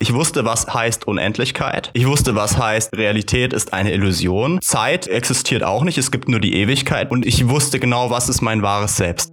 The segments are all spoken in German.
Ich wusste, was heißt Unendlichkeit. Ich wusste, was heißt Realität ist eine Illusion. Zeit existiert auch nicht, es gibt nur die Ewigkeit. Und ich wusste genau, was ist mein wahres Selbst.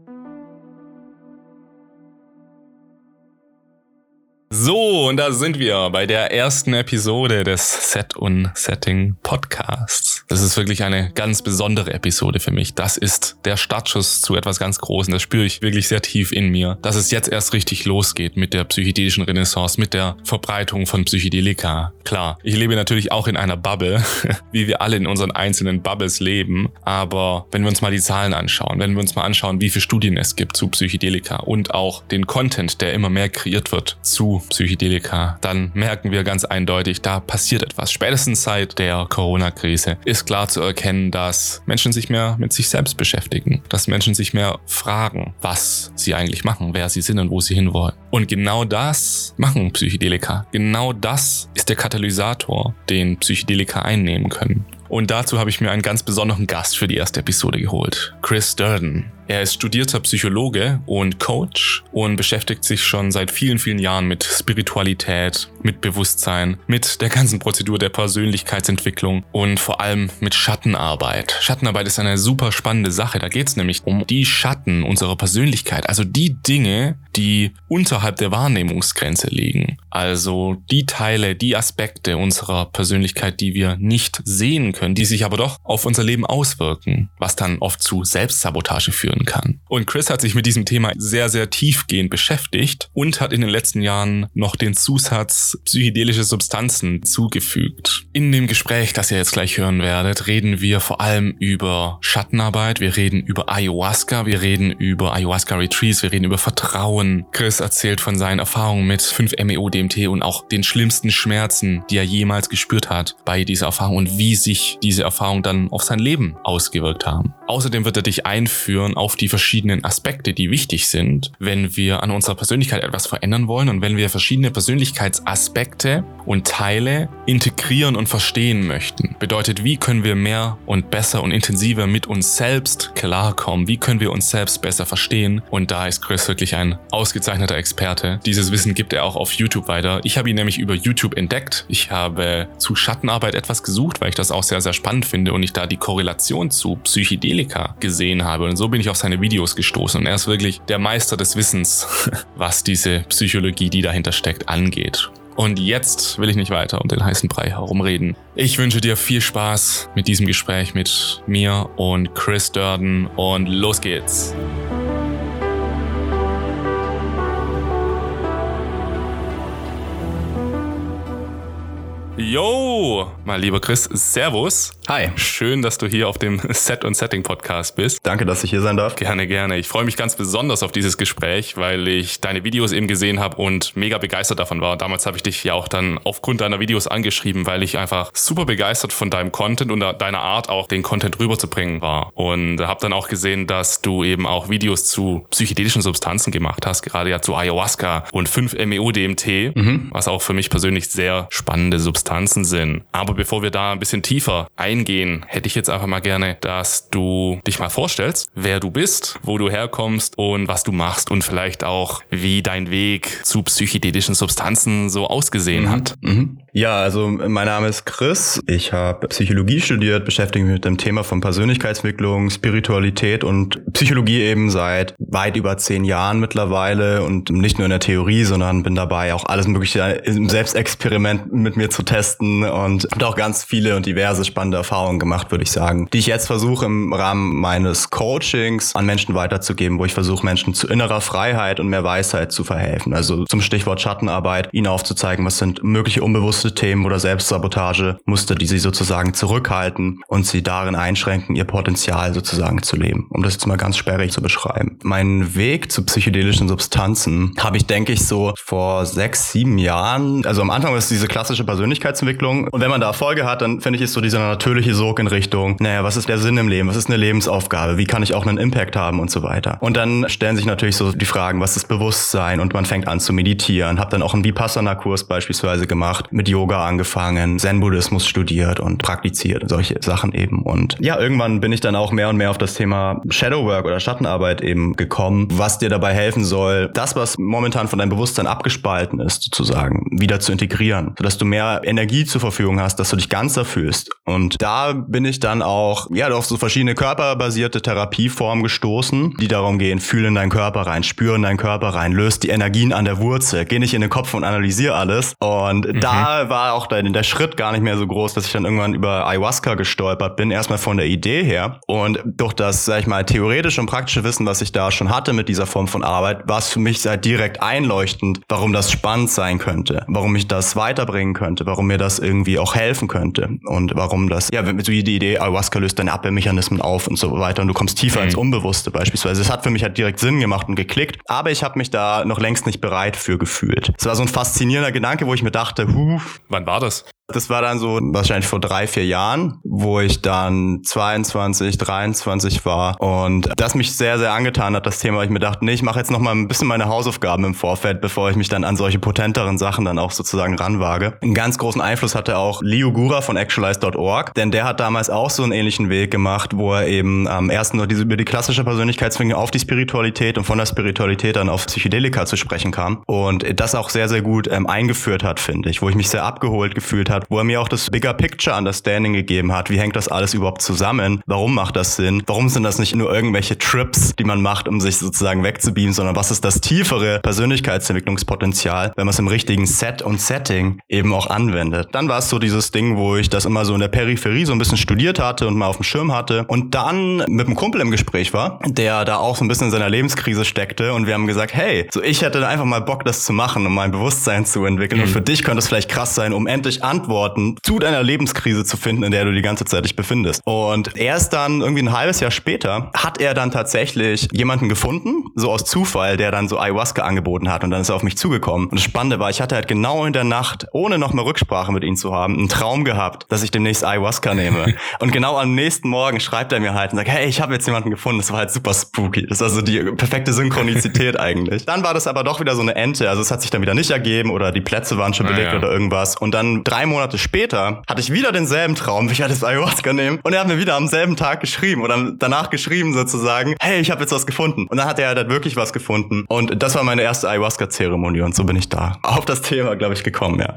So, und da sind wir bei der ersten Episode des Set und Setting Podcasts. Das ist wirklich eine ganz besondere Episode für mich. Das ist der Startschuss zu etwas ganz Großem. Das spüre ich wirklich sehr tief in mir, dass es jetzt erst richtig losgeht mit der psychedelischen Renaissance, mit der Verbreitung von Psychedelika. Klar, ich lebe natürlich auch in einer Bubble, wie wir alle in unseren einzelnen Bubbles leben. Aber wenn wir uns mal die Zahlen anschauen, wenn wir uns mal anschauen, wie viele Studien es gibt zu Psychedelika und auch den Content, der immer mehr kreiert wird zu Psychedelika, dann merken wir ganz eindeutig, da passiert etwas. Spätestens seit der Corona-Krise ist klar zu erkennen, dass Menschen sich mehr mit sich selbst beschäftigen, dass Menschen sich mehr fragen, was sie eigentlich machen, wer sie sind und wo sie hinwollen. Und genau das machen Psychedelika. Genau das ist der Katalysator, den Psychedelika einnehmen können. Und dazu habe ich mir einen ganz besonderen Gast für die erste Episode geholt. Chris Durden. Er ist studierter Psychologe und Coach und beschäftigt sich schon seit vielen, vielen Jahren mit Spiritualität, mit Bewusstsein, mit der ganzen Prozedur der Persönlichkeitsentwicklung und vor allem mit Schattenarbeit. Schattenarbeit ist eine super spannende Sache. Da geht es nämlich um die Schatten unserer Persönlichkeit, also die Dinge, die unterhalb der Wahrnehmungsgrenze liegen. Also die Teile, die Aspekte unserer Persönlichkeit, die wir nicht sehen können, die sich aber doch auf unser Leben auswirken, was dann oft zu Selbstsabotage führen kann. Und Chris hat sich mit diesem Thema sehr, sehr tiefgehend beschäftigt und hat in den letzten Jahren noch den Zusatz psychedelische Substanzen zugefügt. In dem Gespräch, das ihr jetzt gleich hören werdet, reden wir vor allem über Schattenarbeit, wir reden über Ayahuasca, wir reden über Ayahuasca Retreats, wir reden über Vertrauen. Chris erzählt von seinen Erfahrungen mit 5-MeO-DMT und auch den schlimmsten Schmerzen, die er jemals gespürt hat bei dieser Erfahrung und wie sich diese Erfahrungen dann auf sein Leben ausgewirkt haben. Außerdem wird er dich einführen auf die verschiedenen Aspekte, die wichtig sind, wenn wir an unserer Persönlichkeit etwas verändern wollen und wenn wir verschiedene Persönlichkeitsaspekte und Teile integrieren und verstehen möchten. Bedeutet, wie können wir mehr und besser und intensiver mit uns selbst klarkommen? Wie können wir uns selbst besser verstehen? Und da ist Chris wirklich ein ausgezeichneter Experte. Dieses Wissen gibt er auch auf YouTube weiter. Ich habe ihn nämlich über YouTube entdeckt. Ich habe zu Schattenarbeit etwas gesucht, weil ich das auch sehr, sehr spannend finde und ich da die Korrelation zu Psychedelika gesehen habe. Und so bin ich auf seine Videos gestoßen. Und er ist wirklich der Meister des Wissens, was diese Psychologie, die dahinter steckt, angeht. Und jetzt will ich nicht weiter um den heißen Brei herumreden. Ich wünsche dir viel Spaß mit diesem Gespräch mit mir und Chris Durden und los geht's. Yo, mein lieber Chris, Servus. Hi. Schön, dass du hier auf dem Set und Setting Podcast bist. Danke, dass ich hier sein darf. Gerne, gerne. Ich freue mich ganz besonders auf dieses Gespräch, weil ich deine Videos eben gesehen habe und mega begeistert davon war. Damals habe ich dich ja auch dann aufgrund deiner Videos angeschrieben, weil ich einfach super begeistert von deinem Content und deiner Art auch den Content rüberzubringen war. Und habe dann auch gesehen, dass du eben auch Videos zu psychedelischen Substanzen gemacht hast, gerade ja zu Ayahuasca und 5-MeO-DMT, mhm. was auch für mich persönlich sehr spannende Substanzen Substanzen sind. Aber bevor wir da ein bisschen tiefer eingehen, hätte ich jetzt einfach mal gerne, dass du dich mal vorstellst, wer du bist, wo du herkommst und was du machst und vielleicht auch, wie dein Weg zu psychedelischen Substanzen so ausgesehen mhm. hat. Mhm. Ja, also mein Name ist Chris. Ich habe Psychologie studiert, beschäftige mich mit dem Thema von Persönlichkeitsentwicklung, Spiritualität und Psychologie eben seit weit über zehn Jahren mittlerweile und nicht nur in der Theorie, sondern bin dabei auch alles mögliche im Selbstexperiment mit mir zu testen testen und habe auch ganz viele und diverse spannende Erfahrungen gemacht, würde ich sagen, die ich jetzt versuche im Rahmen meines Coachings an Menschen weiterzugeben, wo ich versuche, Menschen zu innerer Freiheit und mehr Weisheit zu verhelfen. Also zum Stichwort Schattenarbeit, ihnen aufzuzeigen, was sind mögliche unbewusste Themen oder Selbstsabotage, Muster, die sie sozusagen zurückhalten und sie darin einschränken, ihr Potenzial sozusagen zu leben. Um das jetzt mal ganz sperrig zu beschreiben. Mein Weg zu psychedelischen Substanzen habe ich, denke ich, so vor sechs, sieben Jahren, also am Anfang ist diese klassische Persönlichkeit Persönlichkeitsentwicklung. Und wenn man da Erfolge hat, dann finde ich, ist so dieser natürliche Sog in Richtung, naja, was ist der Sinn im Leben? Was ist eine Lebensaufgabe? Wie kann ich auch einen Impact haben und so weiter? Und dann stellen sich natürlich so die Fragen, was ist Bewusstsein? Und man fängt an zu meditieren. Hab dann auch einen Vipassana-Kurs beispielsweise gemacht mit Yoga angefangen, Zen-Buddhismus studiert und praktiziert und solche Sachen eben. Und ja, irgendwann bin ich dann auch mehr und mehr auf das Thema Shadowwork oder Schattenarbeit eben gekommen, was dir dabei helfen soll, das, was momentan von deinem Bewusstsein abgespalten ist, sozusagen, wieder zu integrieren, sodass du mehr Energie zur Verfügung hast, dass du dich ganzer fühlst. Und da bin ich dann auch, ja, auf so verschiedene körperbasierte Therapieformen gestoßen, die darum gehen, fühle in deinen Körper rein, spüre in deinen Körper rein, löst die Energien an der Wurzel, geh nicht in den Kopf und analysiere alles. Und mhm. da war auch der, der Schritt gar nicht mehr so groß, dass ich dann irgendwann über Ayahuasca gestolpert bin, erstmal von der Idee her. Und durch das, sag ich mal, theoretische und praktische Wissen, was ich da schon hatte mit dieser Form von Arbeit, war es für mich halt direkt einleuchtend, warum das spannend sein könnte, warum ich das weiterbringen könnte, warum mir das irgendwie auch helfen könnte und warum das, ja, so die Idee, Ayahuasca löst deine Abwehrmechanismen auf und so weiter und du kommst tiefer mhm. ins Unbewusste beispielsweise. Es hat für mich halt direkt Sinn gemacht und geklickt, aber ich habe mich da noch längst nicht bereit für gefühlt. Es war so ein faszinierender Gedanke, wo ich mir dachte, huh. Wann war das? Das war dann so wahrscheinlich vor drei, vier Jahren, wo ich dann 22, 23 war und das mich sehr, sehr angetan hat, das Thema. Ich mir dachte, nee, ich mache jetzt noch mal ein bisschen meine Hausaufgaben im Vorfeld, bevor ich mich dann an solche potenteren Sachen dann auch sozusagen ranwage. Einen ganz großen Einfluss hatte auch Leo Gura von actualize.org, denn der hat damals auch so einen ähnlichen Weg gemacht, wo er eben am ähm, ersten nur diese, über die klassische Persönlichkeitsfindung auf die Spiritualität und von der Spiritualität dann auf Psychedelika zu sprechen kam und das auch sehr, sehr gut ähm, eingeführt hat, finde ich, wo ich mich sehr abgeholt gefühlt habe hat, wo er mir auch das Bigger Picture Understanding gegeben hat. Wie hängt das alles überhaupt zusammen? Warum macht das Sinn? Warum sind das nicht nur irgendwelche Trips, die man macht, um sich sozusagen wegzubeamen, sondern was ist das tiefere Persönlichkeitsentwicklungspotenzial, wenn man es im richtigen Set und Setting eben auch anwendet? Dann war es so dieses Ding, wo ich das immer so in der Peripherie so ein bisschen studiert hatte und mal auf dem Schirm hatte und dann mit einem Kumpel im Gespräch war, der da auch so ein bisschen in seiner Lebenskrise steckte und wir haben gesagt, hey, so ich hätte einfach mal Bock, das zu machen, um mein Bewusstsein zu entwickeln mhm. und für dich könnte es vielleicht krass sein, um endlich Antworten Antworten zu deiner Lebenskrise zu finden, in der du die ganze Zeit dich befindest. Und erst dann irgendwie ein halbes Jahr später hat er dann tatsächlich jemanden gefunden, so aus Zufall, der dann so Ayahuasca angeboten hat und dann ist er auf mich zugekommen. Und das Spannende war, ich hatte halt genau in der Nacht, ohne noch mal Rücksprache mit ihm zu haben, einen Traum gehabt, dass ich demnächst Ayahuasca nehme. und genau am nächsten Morgen schreibt er mir halt und sagt, hey, ich habe jetzt jemanden gefunden. Das war halt super spooky. Das ist also die perfekte Synchronizität eigentlich. Dann war das aber doch wieder so eine Ente. Also es hat sich dann wieder nicht ergeben oder die Plätze waren schon belegt ah, ja. oder irgendwas. Und dann drei Monate Monate später hatte ich wieder denselben Traum, ich hatte das Ayahuasca nehmen und er hat mir wieder am selben Tag geschrieben oder danach geschrieben sozusagen, hey, ich habe jetzt was gefunden. Und dann hat er halt wirklich was gefunden und das war meine erste Ayahuasca-Zeremonie und so bin ich da auf das Thema, glaube ich, gekommen, ja.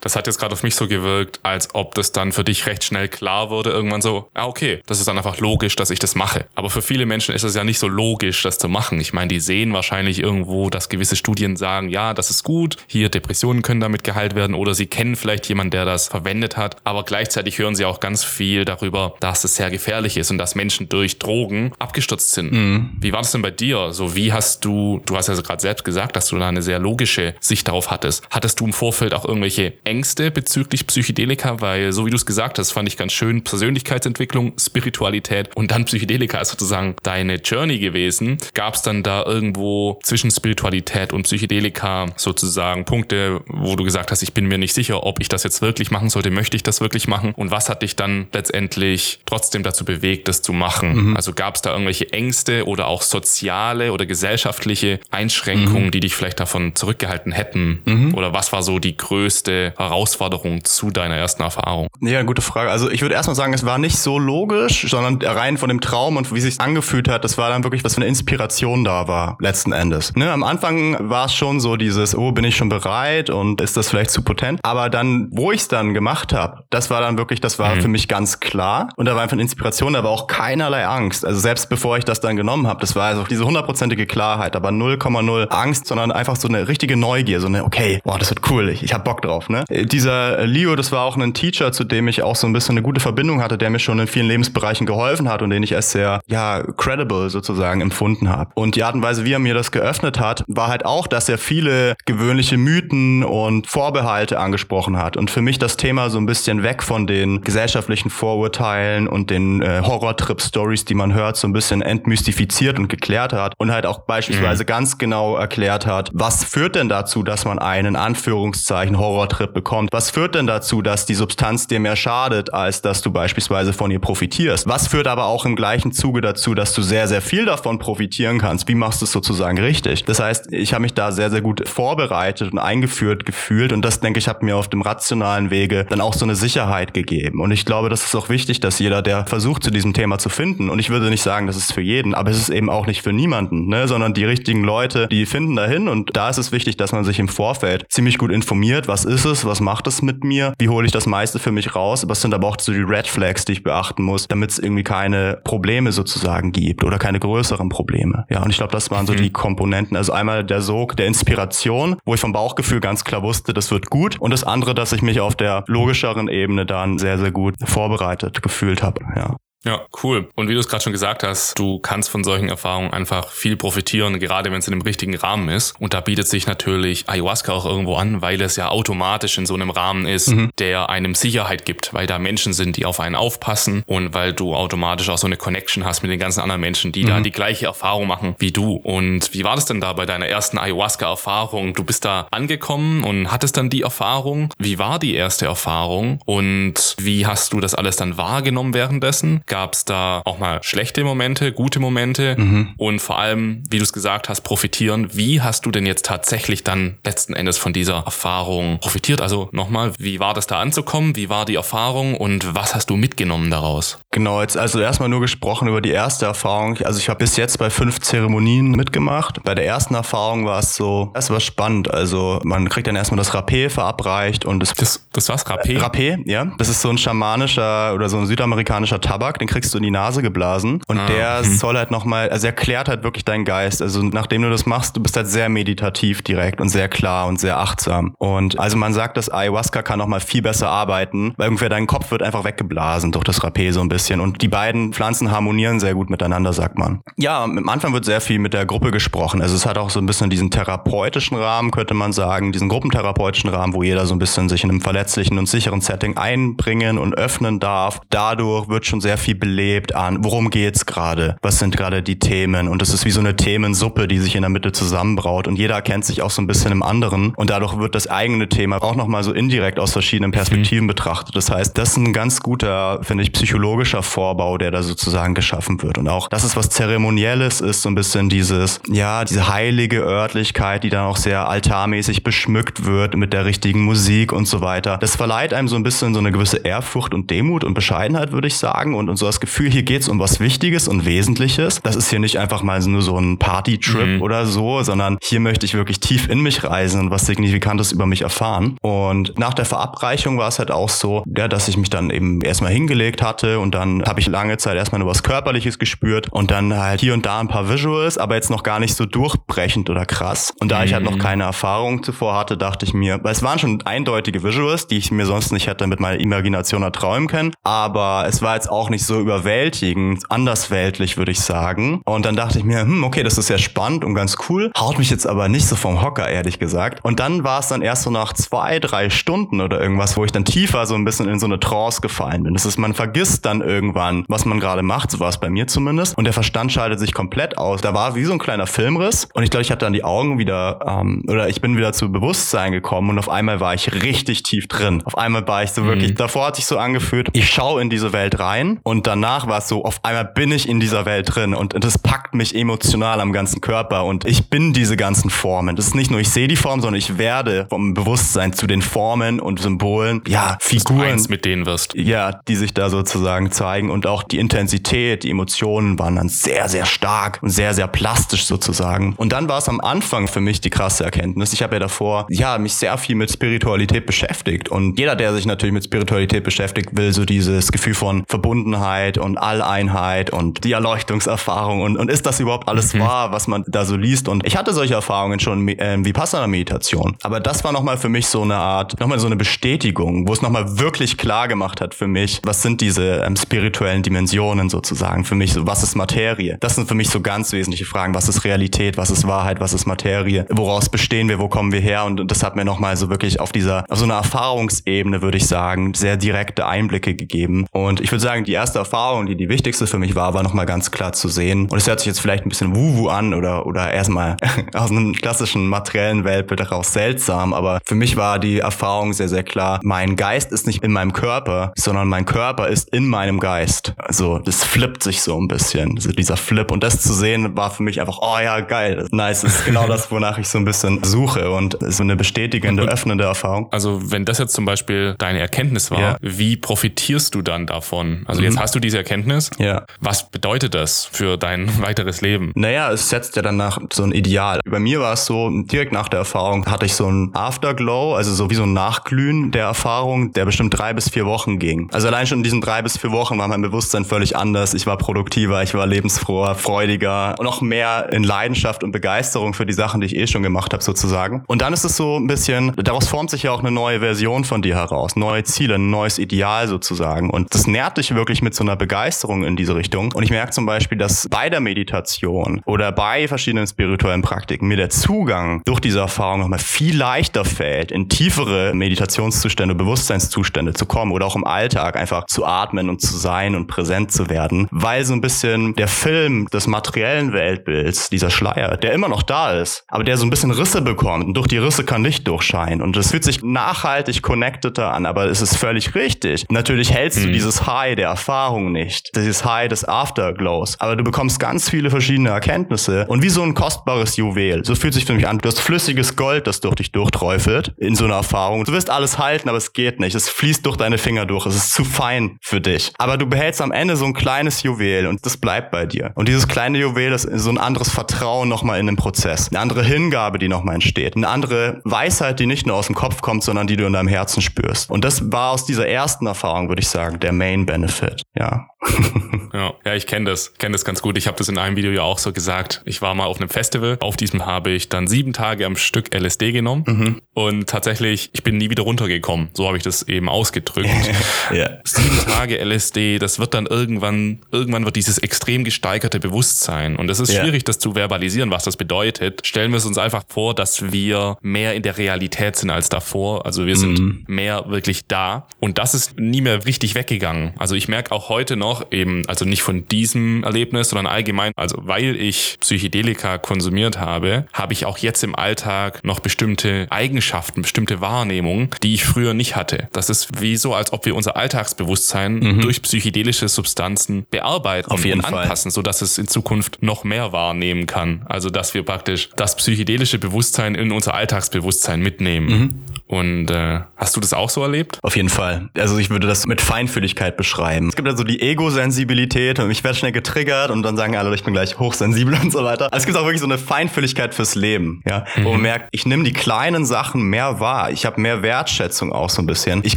Das hat jetzt gerade auf mich so gewirkt, als ob das dann für dich recht schnell klar wurde, irgendwann so, ah, okay, das ist dann einfach logisch, dass ich das mache. Aber für viele Menschen ist es ja nicht so logisch, das zu machen. Ich meine, die sehen wahrscheinlich irgendwo, dass gewisse Studien sagen, ja, das ist gut, hier Depressionen können damit geheilt werden oder sie kennen vielleicht jemanden, der das verwendet hat. Aber gleichzeitig hören sie auch ganz viel darüber, dass es sehr gefährlich ist und dass Menschen durch Drogen abgestürzt sind. Mhm. Wie war das denn bei dir? So, wie hast du, du hast ja gerade selbst gesagt, dass du da eine sehr logische Sicht darauf hattest. Hattest du im Vorfeld auch irgendwelche Ängste bezüglich Psychedelika? Weil, so wie du es gesagt hast, fand ich ganz schön Persönlichkeitsentwicklung, Spiritualität und dann Psychedelika ist sozusagen deine Journey gewesen. Gab es dann da irgendwo zwischen Spiritualität und Psychedelika sozusagen Punkte, wo du gesagt hast, ich bin mir nicht sicher, ob ich das jetzt wirklich machen sollte, möchte ich das wirklich machen? Und was hat dich dann letztendlich trotzdem dazu bewegt, das zu machen? Mhm. Also gab es da irgendwelche Ängste oder auch soziale oder gesellschaftliche Einschränkungen, mhm. die dich vielleicht davon zurückgehalten hätten? Mhm. Oder was war so die größte größte Herausforderung zu deiner ersten Erfahrung? Ja, gute Frage. Also ich würde erstmal sagen, es war nicht so logisch, sondern rein von dem Traum und wie sich angefühlt hat, das war dann wirklich, was für eine Inspiration da war, letzten Endes. Ne, am Anfang war es schon so dieses, oh, bin ich schon bereit und ist das vielleicht zu potent? Aber dann, wo ich es dann gemacht habe, das war dann wirklich, das war mhm. für mich ganz klar. Und da war einfach eine Inspiration, da war auch keinerlei Angst. Also selbst bevor ich das dann genommen habe, das war also diese hundertprozentige Klarheit, aber 0,0 Angst, sondern einfach so eine richtige Neugier, so eine, okay, boah, das wird cool, ich, ich habe Bock Bock drauf. Ne? Dieser Leo, das war auch ein Teacher, zu dem ich auch so ein bisschen eine gute Verbindung hatte, der mir schon in vielen Lebensbereichen geholfen hat und den ich als sehr, ja, credible sozusagen empfunden habe. Und die Art und Weise, wie er mir das geöffnet hat, war halt auch, dass er viele gewöhnliche Mythen und Vorbehalte angesprochen hat. Und für mich das Thema so ein bisschen weg von den gesellschaftlichen Vorurteilen und den äh, Horror-Trip-Stories, die man hört, so ein bisschen entmystifiziert und geklärt hat und halt auch beispielsweise mhm. ganz genau erklärt hat, was führt denn dazu, dass man einen Anführungszeichen Horrortrip bekommt. Was führt denn dazu, dass die Substanz dir mehr schadet, als dass du beispielsweise von ihr profitierst. Was führt aber auch im gleichen Zuge dazu, dass du sehr, sehr viel davon profitieren kannst? Wie machst du es sozusagen richtig? Das heißt, ich habe mich da sehr, sehr gut vorbereitet und eingeführt gefühlt und das, denke ich, hat mir auf dem rationalen Wege dann auch so eine Sicherheit gegeben. Und ich glaube, das ist auch wichtig, dass jeder, der versucht, zu diesem Thema zu finden, und ich würde nicht sagen, das ist für jeden, aber es ist eben auch nicht für niemanden, ne? sondern die richtigen Leute, die finden dahin und da ist es wichtig, dass man sich im Vorfeld ziemlich gut informiert, was ist es, was macht es mit mir, wie hole ich das meiste für mich raus, was sind aber auch so die Red Flags, die ich beachten muss, damit es irgendwie keine Probleme sozusagen gibt oder keine größeren Probleme. Ja, und ich glaube, das waren so mhm. die Komponenten. Also einmal der Sog der Inspiration, wo ich vom Bauchgefühl ganz klar wusste, das wird gut und das andere, dass ich mich auf der logischeren Ebene dann sehr, sehr gut vorbereitet gefühlt habe. Ja. Ja, cool. Und wie du es gerade schon gesagt hast, du kannst von solchen Erfahrungen einfach viel profitieren, gerade wenn es in dem richtigen Rahmen ist. Und da bietet sich natürlich Ayahuasca auch irgendwo an, weil es ja automatisch in so einem Rahmen ist, mhm. der einem Sicherheit gibt, weil da Menschen sind, die auf einen aufpassen und weil du automatisch auch so eine Connection hast mit den ganzen anderen Menschen, die mhm. da die gleiche Erfahrung machen wie du. Und wie war das denn da bei deiner ersten Ayahuasca-Erfahrung? Du bist da angekommen und hattest dann die Erfahrung. Wie war die erste Erfahrung und wie hast du das alles dann wahrgenommen währenddessen? Gab es da auch mal schlechte Momente, gute Momente mhm. und vor allem, wie du es gesagt hast, profitieren. Wie hast du denn jetzt tatsächlich dann letzten Endes von dieser Erfahrung profitiert? Also nochmal, wie war das da anzukommen? Wie war die Erfahrung und was hast du mitgenommen daraus? Genau, jetzt also erstmal nur gesprochen über die erste Erfahrung. Also ich habe bis jetzt bei fünf Zeremonien mitgemacht. Bei der ersten Erfahrung war es so, es war spannend. Also man kriegt dann erstmal das Rapé verabreicht und es das, das was Rapé? Rapé, ja. Das ist so ein schamanischer oder so ein südamerikanischer Tabak, den kriegst du in die Nase geblasen und ah, der hm. soll halt nochmal, also er klärt halt wirklich deinen Geist. Also nachdem du das machst, du bist halt sehr meditativ direkt und sehr klar und sehr achtsam. Und also man sagt, dass Ayahuasca kann nochmal viel besser arbeiten, weil ungefähr dein Kopf wird einfach weggeblasen durch das Rapé so ein bisschen und die beiden Pflanzen harmonieren sehr gut miteinander, sagt man. Ja, am Anfang wird sehr viel mit der Gruppe gesprochen. Also es hat auch so ein bisschen diesen therapeutischen Rahmen, könnte man sagen, diesen gruppentherapeutischen Rahmen, wo jeder so ein bisschen sich in einem verletzlichen und sicheren Setting einbringen und öffnen darf. Dadurch wird schon sehr viel viel belebt an, worum geht's gerade, was sind gerade die Themen? Und es ist wie so eine Themensuppe, die sich in der Mitte zusammenbraut. Und jeder kennt sich auch so ein bisschen im anderen. Und dadurch wird das eigene Thema auch nochmal so indirekt aus verschiedenen Perspektiven mhm. betrachtet. Das heißt, das ist ein ganz guter, finde ich, psychologischer Vorbau, der da sozusagen geschaffen wird. Und auch, dass es was Zeremonielles ist, so ein bisschen dieses, ja, diese heilige Örtlichkeit, die dann auch sehr altarmäßig beschmückt wird mit der richtigen Musik und so weiter. Das verleiht einem so ein bisschen so eine gewisse Ehrfurcht und Demut und Bescheidenheit, würde ich sagen. Und, und so so das Gefühl, hier geht's um was Wichtiges und Wesentliches. Das ist hier nicht einfach mal nur so ein Party-Trip mhm. oder so, sondern hier möchte ich wirklich tief in mich reisen und was Signifikantes über mich erfahren. Und nach der Verabreichung war es halt auch so, ja, dass ich mich dann eben erstmal hingelegt hatte und dann habe ich lange Zeit erstmal nur was Körperliches gespürt und dann halt hier und da ein paar Visuals, aber jetzt noch gar nicht so durchbrechend oder krass. Und da mhm. ich halt noch mhm. keine Erfahrung zuvor hatte, dachte ich mir, weil es waren schon eindeutige Visuals, die ich mir sonst nicht hätte mit meiner Imagination erträumen können, aber es war jetzt auch nicht so so überwältigend, andersweltlich, würde ich sagen. Und dann dachte ich mir, hm, okay, das ist ja spannend und ganz cool. Haut mich jetzt aber nicht so vom Hocker, ehrlich gesagt. Und dann war es dann erst so nach zwei, drei Stunden oder irgendwas, wo ich dann tiefer so ein bisschen in so eine Trance gefallen bin. Das ist, man vergisst dann irgendwann, was man gerade macht. So war es bei mir zumindest. Und der Verstand schaltet sich komplett aus. Da war wie so ein kleiner Filmriss. Und ich glaube, ich hatte dann die Augen wieder, ähm, oder ich bin wieder zu Bewusstsein gekommen und auf einmal war ich richtig tief drin. Auf einmal war ich so wirklich, mhm. davor hat sich so angefühlt, ich schaue in diese Welt rein und und danach war es so, auf einmal bin ich in dieser Welt drin und das packt mich emotional am ganzen Körper und ich bin diese ganzen Formen. Das ist nicht nur, ich sehe die Form, sondern ich werde vom Bewusstsein zu den Formen und Symbolen, ja, Figuren. mit denen wirst. Ja, die sich da sozusagen zeigen und auch die Intensität, die Emotionen waren dann sehr, sehr stark und sehr, sehr plastisch sozusagen. Und dann war es am Anfang für mich die krasse Erkenntnis. Ich habe ja davor, ja, mich sehr viel mit Spiritualität beschäftigt und jeder, der sich natürlich mit Spiritualität beschäftigt, will so dieses Gefühl von Verbundenheit Einheit und Alleinheit und die Erleuchtungserfahrung und, und ist das überhaupt alles mhm. wahr, was man da so liest? Und ich hatte solche Erfahrungen schon äh, wie Passana-Meditation. Aber das war nochmal für mich so eine Art, nochmal so eine Bestätigung, wo es nochmal wirklich klar gemacht hat für mich, was sind diese ähm, spirituellen Dimensionen sozusagen für mich, so, was ist Materie? Das sind für mich so ganz wesentliche Fragen. Was ist Realität? Was ist Wahrheit? Was ist Materie? Woraus bestehen wir? Wo kommen wir her? Und, und das hat mir nochmal so wirklich auf dieser, auf so einer Erfahrungsebene, würde ich sagen, sehr direkte Einblicke gegeben. Und ich würde sagen, die erste erste Erfahrung, die die wichtigste für mich war, war nochmal ganz klar zu sehen. Und es hört sich jetzt vielleicht ein bisschen wuhu an oder, oder erstmal aus einem klassischen materiellen Weltbild heraus seltsam, aber für mich war die Erfahrung sehr, sehr klar, mein Geist ist nicht in meinem Körper, sondern mein Körper ist in meinem Geist. Also das flippt sich so ein bisschen, also dieser Flip. Und das zu sehen war für mich einfach, oh ja, geil, nice. Das ist genau das, wonach ich so ein bisschen suche und so eine bestätigende, öffnende Erfahrung. Also wenn das jetzt zum Beispiel deine Erkenntnis war, ja. wie profitierst du dann davon? Also jetzt hast du diese Erkenntnis. Ja. Was bedeutet das für dein weiteres Leben? Naja, es setzt ja danach so ein Ideal. Bei mir war es so, direkt nach der Erfahrung hatte ich so ein Afterglow, also so wie so ein Nachglühen der Erfahrung, der bestimmt drei bis vier Wochen ging. Also allein schon in diesen drei bis vier Wochen war mein Bewusstsein völlig anders. Ich war produktiver, ich war lebensfroher, freudiger, noch mehr in Leidenschaft und Begeisterung für die Sachen, die ich eh schon gemacht habe sozusagen. Und dann ist es so ein bisschen, daraus formt sich ja auch eine neue Version von dir heraus, neue Ziele, ein neues Ideal sozusagen. Und das nährt dich wirklich mit so einer Begeisterung in diese Richtung. Und ich merke zum Beispiel, dass bei der Meditation oder bei verschiedenen spirituellen Praktiken mir der Zugang durch diese Erfahrung nochmal viel leichter fällt, in tiefere Meditationszustände, Bewusstseinszustände zu kommen oder auch im Alltag einfach zu atmen und zu sein und präsent zu werden, weil so ein bisschen der Film des materiellen Weltbilds, dieser Schleier, der immer noch da ist, aber der so ein bisschen Risse bekommt und durch die Risse kann Licht durchscheinen und es fühlt sich nachhaltig connecteder an, aber es ist völlig richtig. Natürlich hältst mhm. du dieses High der Erfahrung nicht, dieses High des Afterglows, aber du bekommst ganz viele verschiedene Erkenntnisse und wie so ein kostbares Juwel, so fühlt sich für mich an, du hast flüssiges Gold, das durch dich durchträufelt in so einer Erfahrung. Du wirst alles halten, aber es geht nicht. Es fließt durch deine Finger durch. Es ist zu fein für dich. Aber du behältst am Ende so ein kleines Juwel und das bleibt bei dir. Und dieses kleine Juwel ist so ein anderes Vertrauen nochmal in den Prozess. Eine andere Hingabe, die nochmal entsteht. Eine andere Weisheit, die nicht nur aus dem Kopf kommt, sondern die du in deinem Herzen spürst. Und das war aus dieser ersten Erfahrung, würde ich sagen, der Main Benefit. Ja. ja, ja, ich kenne das, kenne das ganz gut. Ich habe das in einem Video ja auch so gesagt. Ich war mal auf einem Festival. Auf diesem habe ich dann sieben Tage am Stück LSD genommen mhm. und tatsächlich, ich bin nie wieder runtergekommen. So habe ich das eben ausgedrückt. ja. Sieben Tage LSD, das wird dann irgendwann, irgendwann wird dieses extrem gesteigerte Bewusstsein und es ist ja. schwierig, das zu verbalisieren, was das bedeutet. Stellen wir es uns einfach vor, dass wir mehr in der Realität sind als davor. Also wir sind mhm. mehr wirklich da und das ist nie mehr richtig weggegangen. Also ich merke auch heute noch eben, also nicht von diesem Erlebnis, sondern allgemein, also weil ich Psychedelika konsumiert habe, habe ich auch jetzt im Alltag noch bestimmte Eigenschaften, bestimmte Wahrnehmungen, die ich früher nicht hatte. Das ist wie so, als ob wir unser Alltagsbewusstsein mhm. durch psychedelische Substanzen bearbeiten Auf jeden und Fall. anpassen, sodass es in Zukunft noch mehr wahrnehmen kann. Also dass wir praktisch das psychedelische Bewusstsein in unser Alltagsbewusstsein mitnehmen. Mhm. Und äh, hast du das auch so erlebt? Auf jeden Fall. Also ich würde das mit Feinfühligkeit beschreiben. Es gibt also die Ego-Sensibilität und ich werde schnell getriggert und dann sagen alle, ich bin gleich hochsensibel und so weiter. Also es gibt auch wirklich so eine Feinfühligkeit fürs Leben, ja, mhm. wo man merkt, ich nehme die kleinen Sachen mehr wahr. Ich habe mehr Wertschätzung auch so ein bisschen. Ich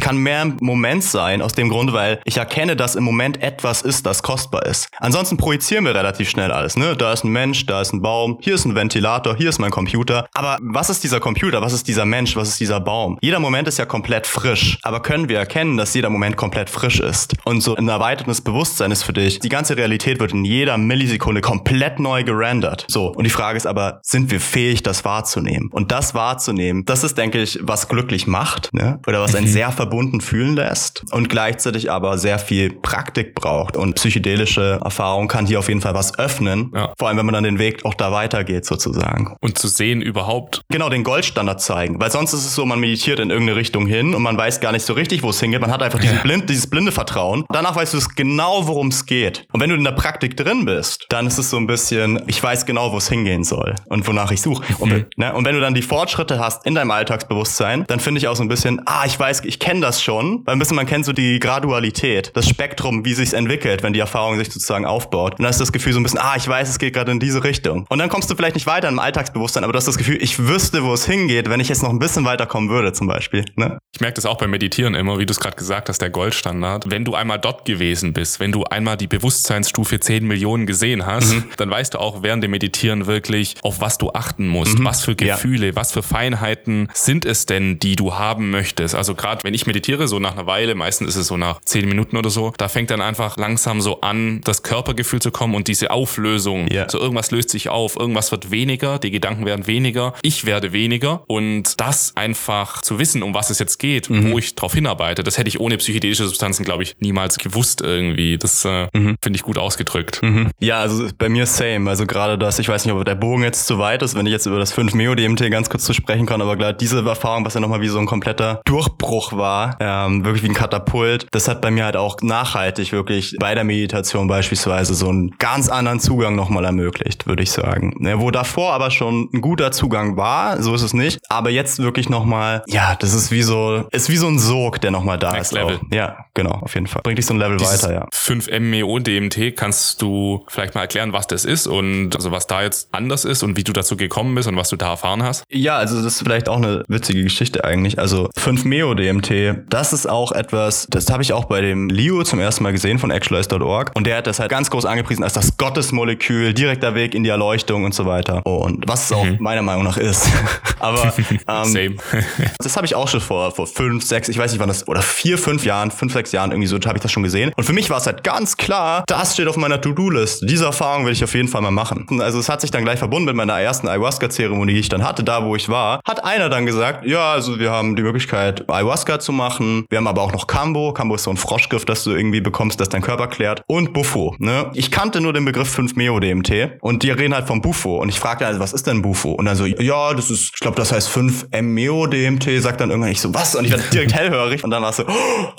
kann mehr im Moment sein aus dem Grund, weil ich erkenne, dass im Moment etwas ist, das kostbar ist. Ansonsten projizieren wir relativ schnell alles, ne? Da ist ein Mensch, da ist ein Baum, hier ist ein Ventilator, hier ist mein Computer. Aber was ist dieser Computer? Was ist dieser Mensch? Was ist dieser Baum? Jeder Moment ist ja komplett frisch, aber können wir erkennen, dass jeder Moment komplett frisch ist? Und so ein erweitertes Bewusstsein ist für dich, die ganze Realität wird in jeder Millisekunde komplett neu gerendert. So, und die Frage ist aber, sind wir fähig, das wahrzunehmen? Und das wahrzunehmen, das ist, denke ich, was glücklich macht, ne? oder was einen mhm. sehr verbunden fühlen lässt und gleichzeitig aber sehr viel Praktik braucht. Und psychedelische Erfahrung kann hier auf jeden Fall was öffnen, ja. vor allem wenn man dann den Weg auch da weitergeht sozusagen. Und zu sehen überhaupt. Genau, den Goldstandard zeigen, weil sonst ist es so, man meditiert in irgendeine Richtung hin und man weiß gar nicht so richtig, wo es hingeht. Man hat einfach diesen blind, dieses blinde Vertrauen. Danach weißt du es genau, worum es geht. Und wenn du in der Praktik drin bist, dann ist es so ein bisschen, ich weiß genau, wo es hingehen soll und wonach ich suche. Und, mhm. ne? und wenn du dann die Fortschritte hast in deinem Alltagsbewusstsein, dann finde ich auch so ein bisschen, ah, ich weiß, ich kenne das schon, weil ein bisschen man kennt so die Gradualität, das Spektrum, wie sich's entwickelt, wenn die Erfahrung sich sozusagen aufbaut. Und dann ist das Gefühl so ein bisschen, ah, ich weiß, es geht gerade in diese Richtung. Und dann kommst du vielleicht nicht weiter im Alltagsbewusstsein, aber du hast das Gefühl, ich wüsste, wo es hingeht, wenn ich jetzt noch ein bisschen weiterkommen würde würde zum Beispiel. Ne? Ich merke das auch beim Meditieren immer, wie du es gerade gesagt hast, der Goldstandard. Wenn du einmal dort gewesen bist, wenn du einmal die Bewusstseinsstufe 10 Millionen gesehen hast, mhm. dann weißt du auch während dem Meditieren wirklich, auf was du achten musst, mhm. was für Gefühle, ja. was für Feinheiten sind es denn, die du haben möchtest. Also gerade wenn ich meditiere, so nach einer Weile, meistens ist es so nach 10 Minuten oder so, da fängt dann einfach langsam so an, das Körpergefühl zu kommen und diese Auflösung. Ja. So irgendwas löst sich auf, irgendwas wird weniger, die Gedanken werden weniger, ich werde weniger und das einfach zu wissen, um was es jetzt geht, mhm. wo ich drauf hinarbeite, das hätte ich ohne psychedelische Substanzen, glaube ich, niemals gewusst bewusst irgendwie. Das äh, mhm. finde ich gut ausgedrückt. Mhm. Ja, also bei mir same. Also gerade das, ich weiß nicht, ob der Bogen jetzt zu weit ist, wenn ich jetzt über das 5 Meo DMT ganz kurz zu sprechen kann, aber gerade diese Erfahrung, was ja nochmal wie so ein kompletter Durchbruch war, ähm, wirklich wie ein Katapult, das hat bei mir halt auch nachhaltig wirklich bei der Meditation beispielsweise so einen ganz anderen Zugang nochmal ermöglicht, würde ich sagen. Ne, wo davor aber schon ein guter Zugang war, so ist es nicht, aber jetzt wirklich nochmal, ja, das ist wie so, ist wie so ein Sog, der nochmal da Next ist. Level. Auch. Ja, genau, auf jeden Fall. Bringt dich so ein Level Dieses weiter, ja. 5-MeO DMT, kannst du vielleicht mal erklären, was das ist und also was da jetzt anders ist und wie du dazu gekommen bist und was du da erfahren hast? Ja, also das ist vielleicht auch eine witzige Geschichte eigentlich. Also 5-MeO DMT, das ist auch etwas, das habe ich auch bei dem Leo zum ersten Mal gesehen von actualize.org und der hat das halt ganz groß angepriesen als das Gottesmolekül, direkter Weg in die Erleuchtung und so weiter. Und was es auch mhm. meiner Meinung nach ist. Aber ähm, das habe ich auch schon vor, vor fünf, sechs, ich weiß nicht wann das, oder vier, fünf Jahren, fünf, sechs Jahren irgendwie so, habe ich das schon gesehen. Und für mich war es halt ganz klar, das steht auf meiner To-Do-List. Diese Erfahrung will ich auf jeden Fall mal machen. Also es hat sich dann gleich verbunden mit meiner ersten Ayahuasca-Zeremonie, die ich dann hatte, da wo ich war, hat einer dann gesagt, ja, also wir haben die Möglichkeit, Ayahuasca zu machen. Wir haben aber auch noch Kambo. Kambo ist so ein Froschgriff, das du irgendwie bekommst, das dein Körper klärt. Und Buffo. Ne? Ich kannte nur den Begriff 5-Meo-DMT und die reden halt vom Bufo. Und ich fragte also, was ist denn Bufo? Und dann so, ja, das ist, ich glaube, das heißt 5-Meo-DMT, sagt dann irgendwann ich so, was? Und ich werde direkt hellhörig und dann war es so,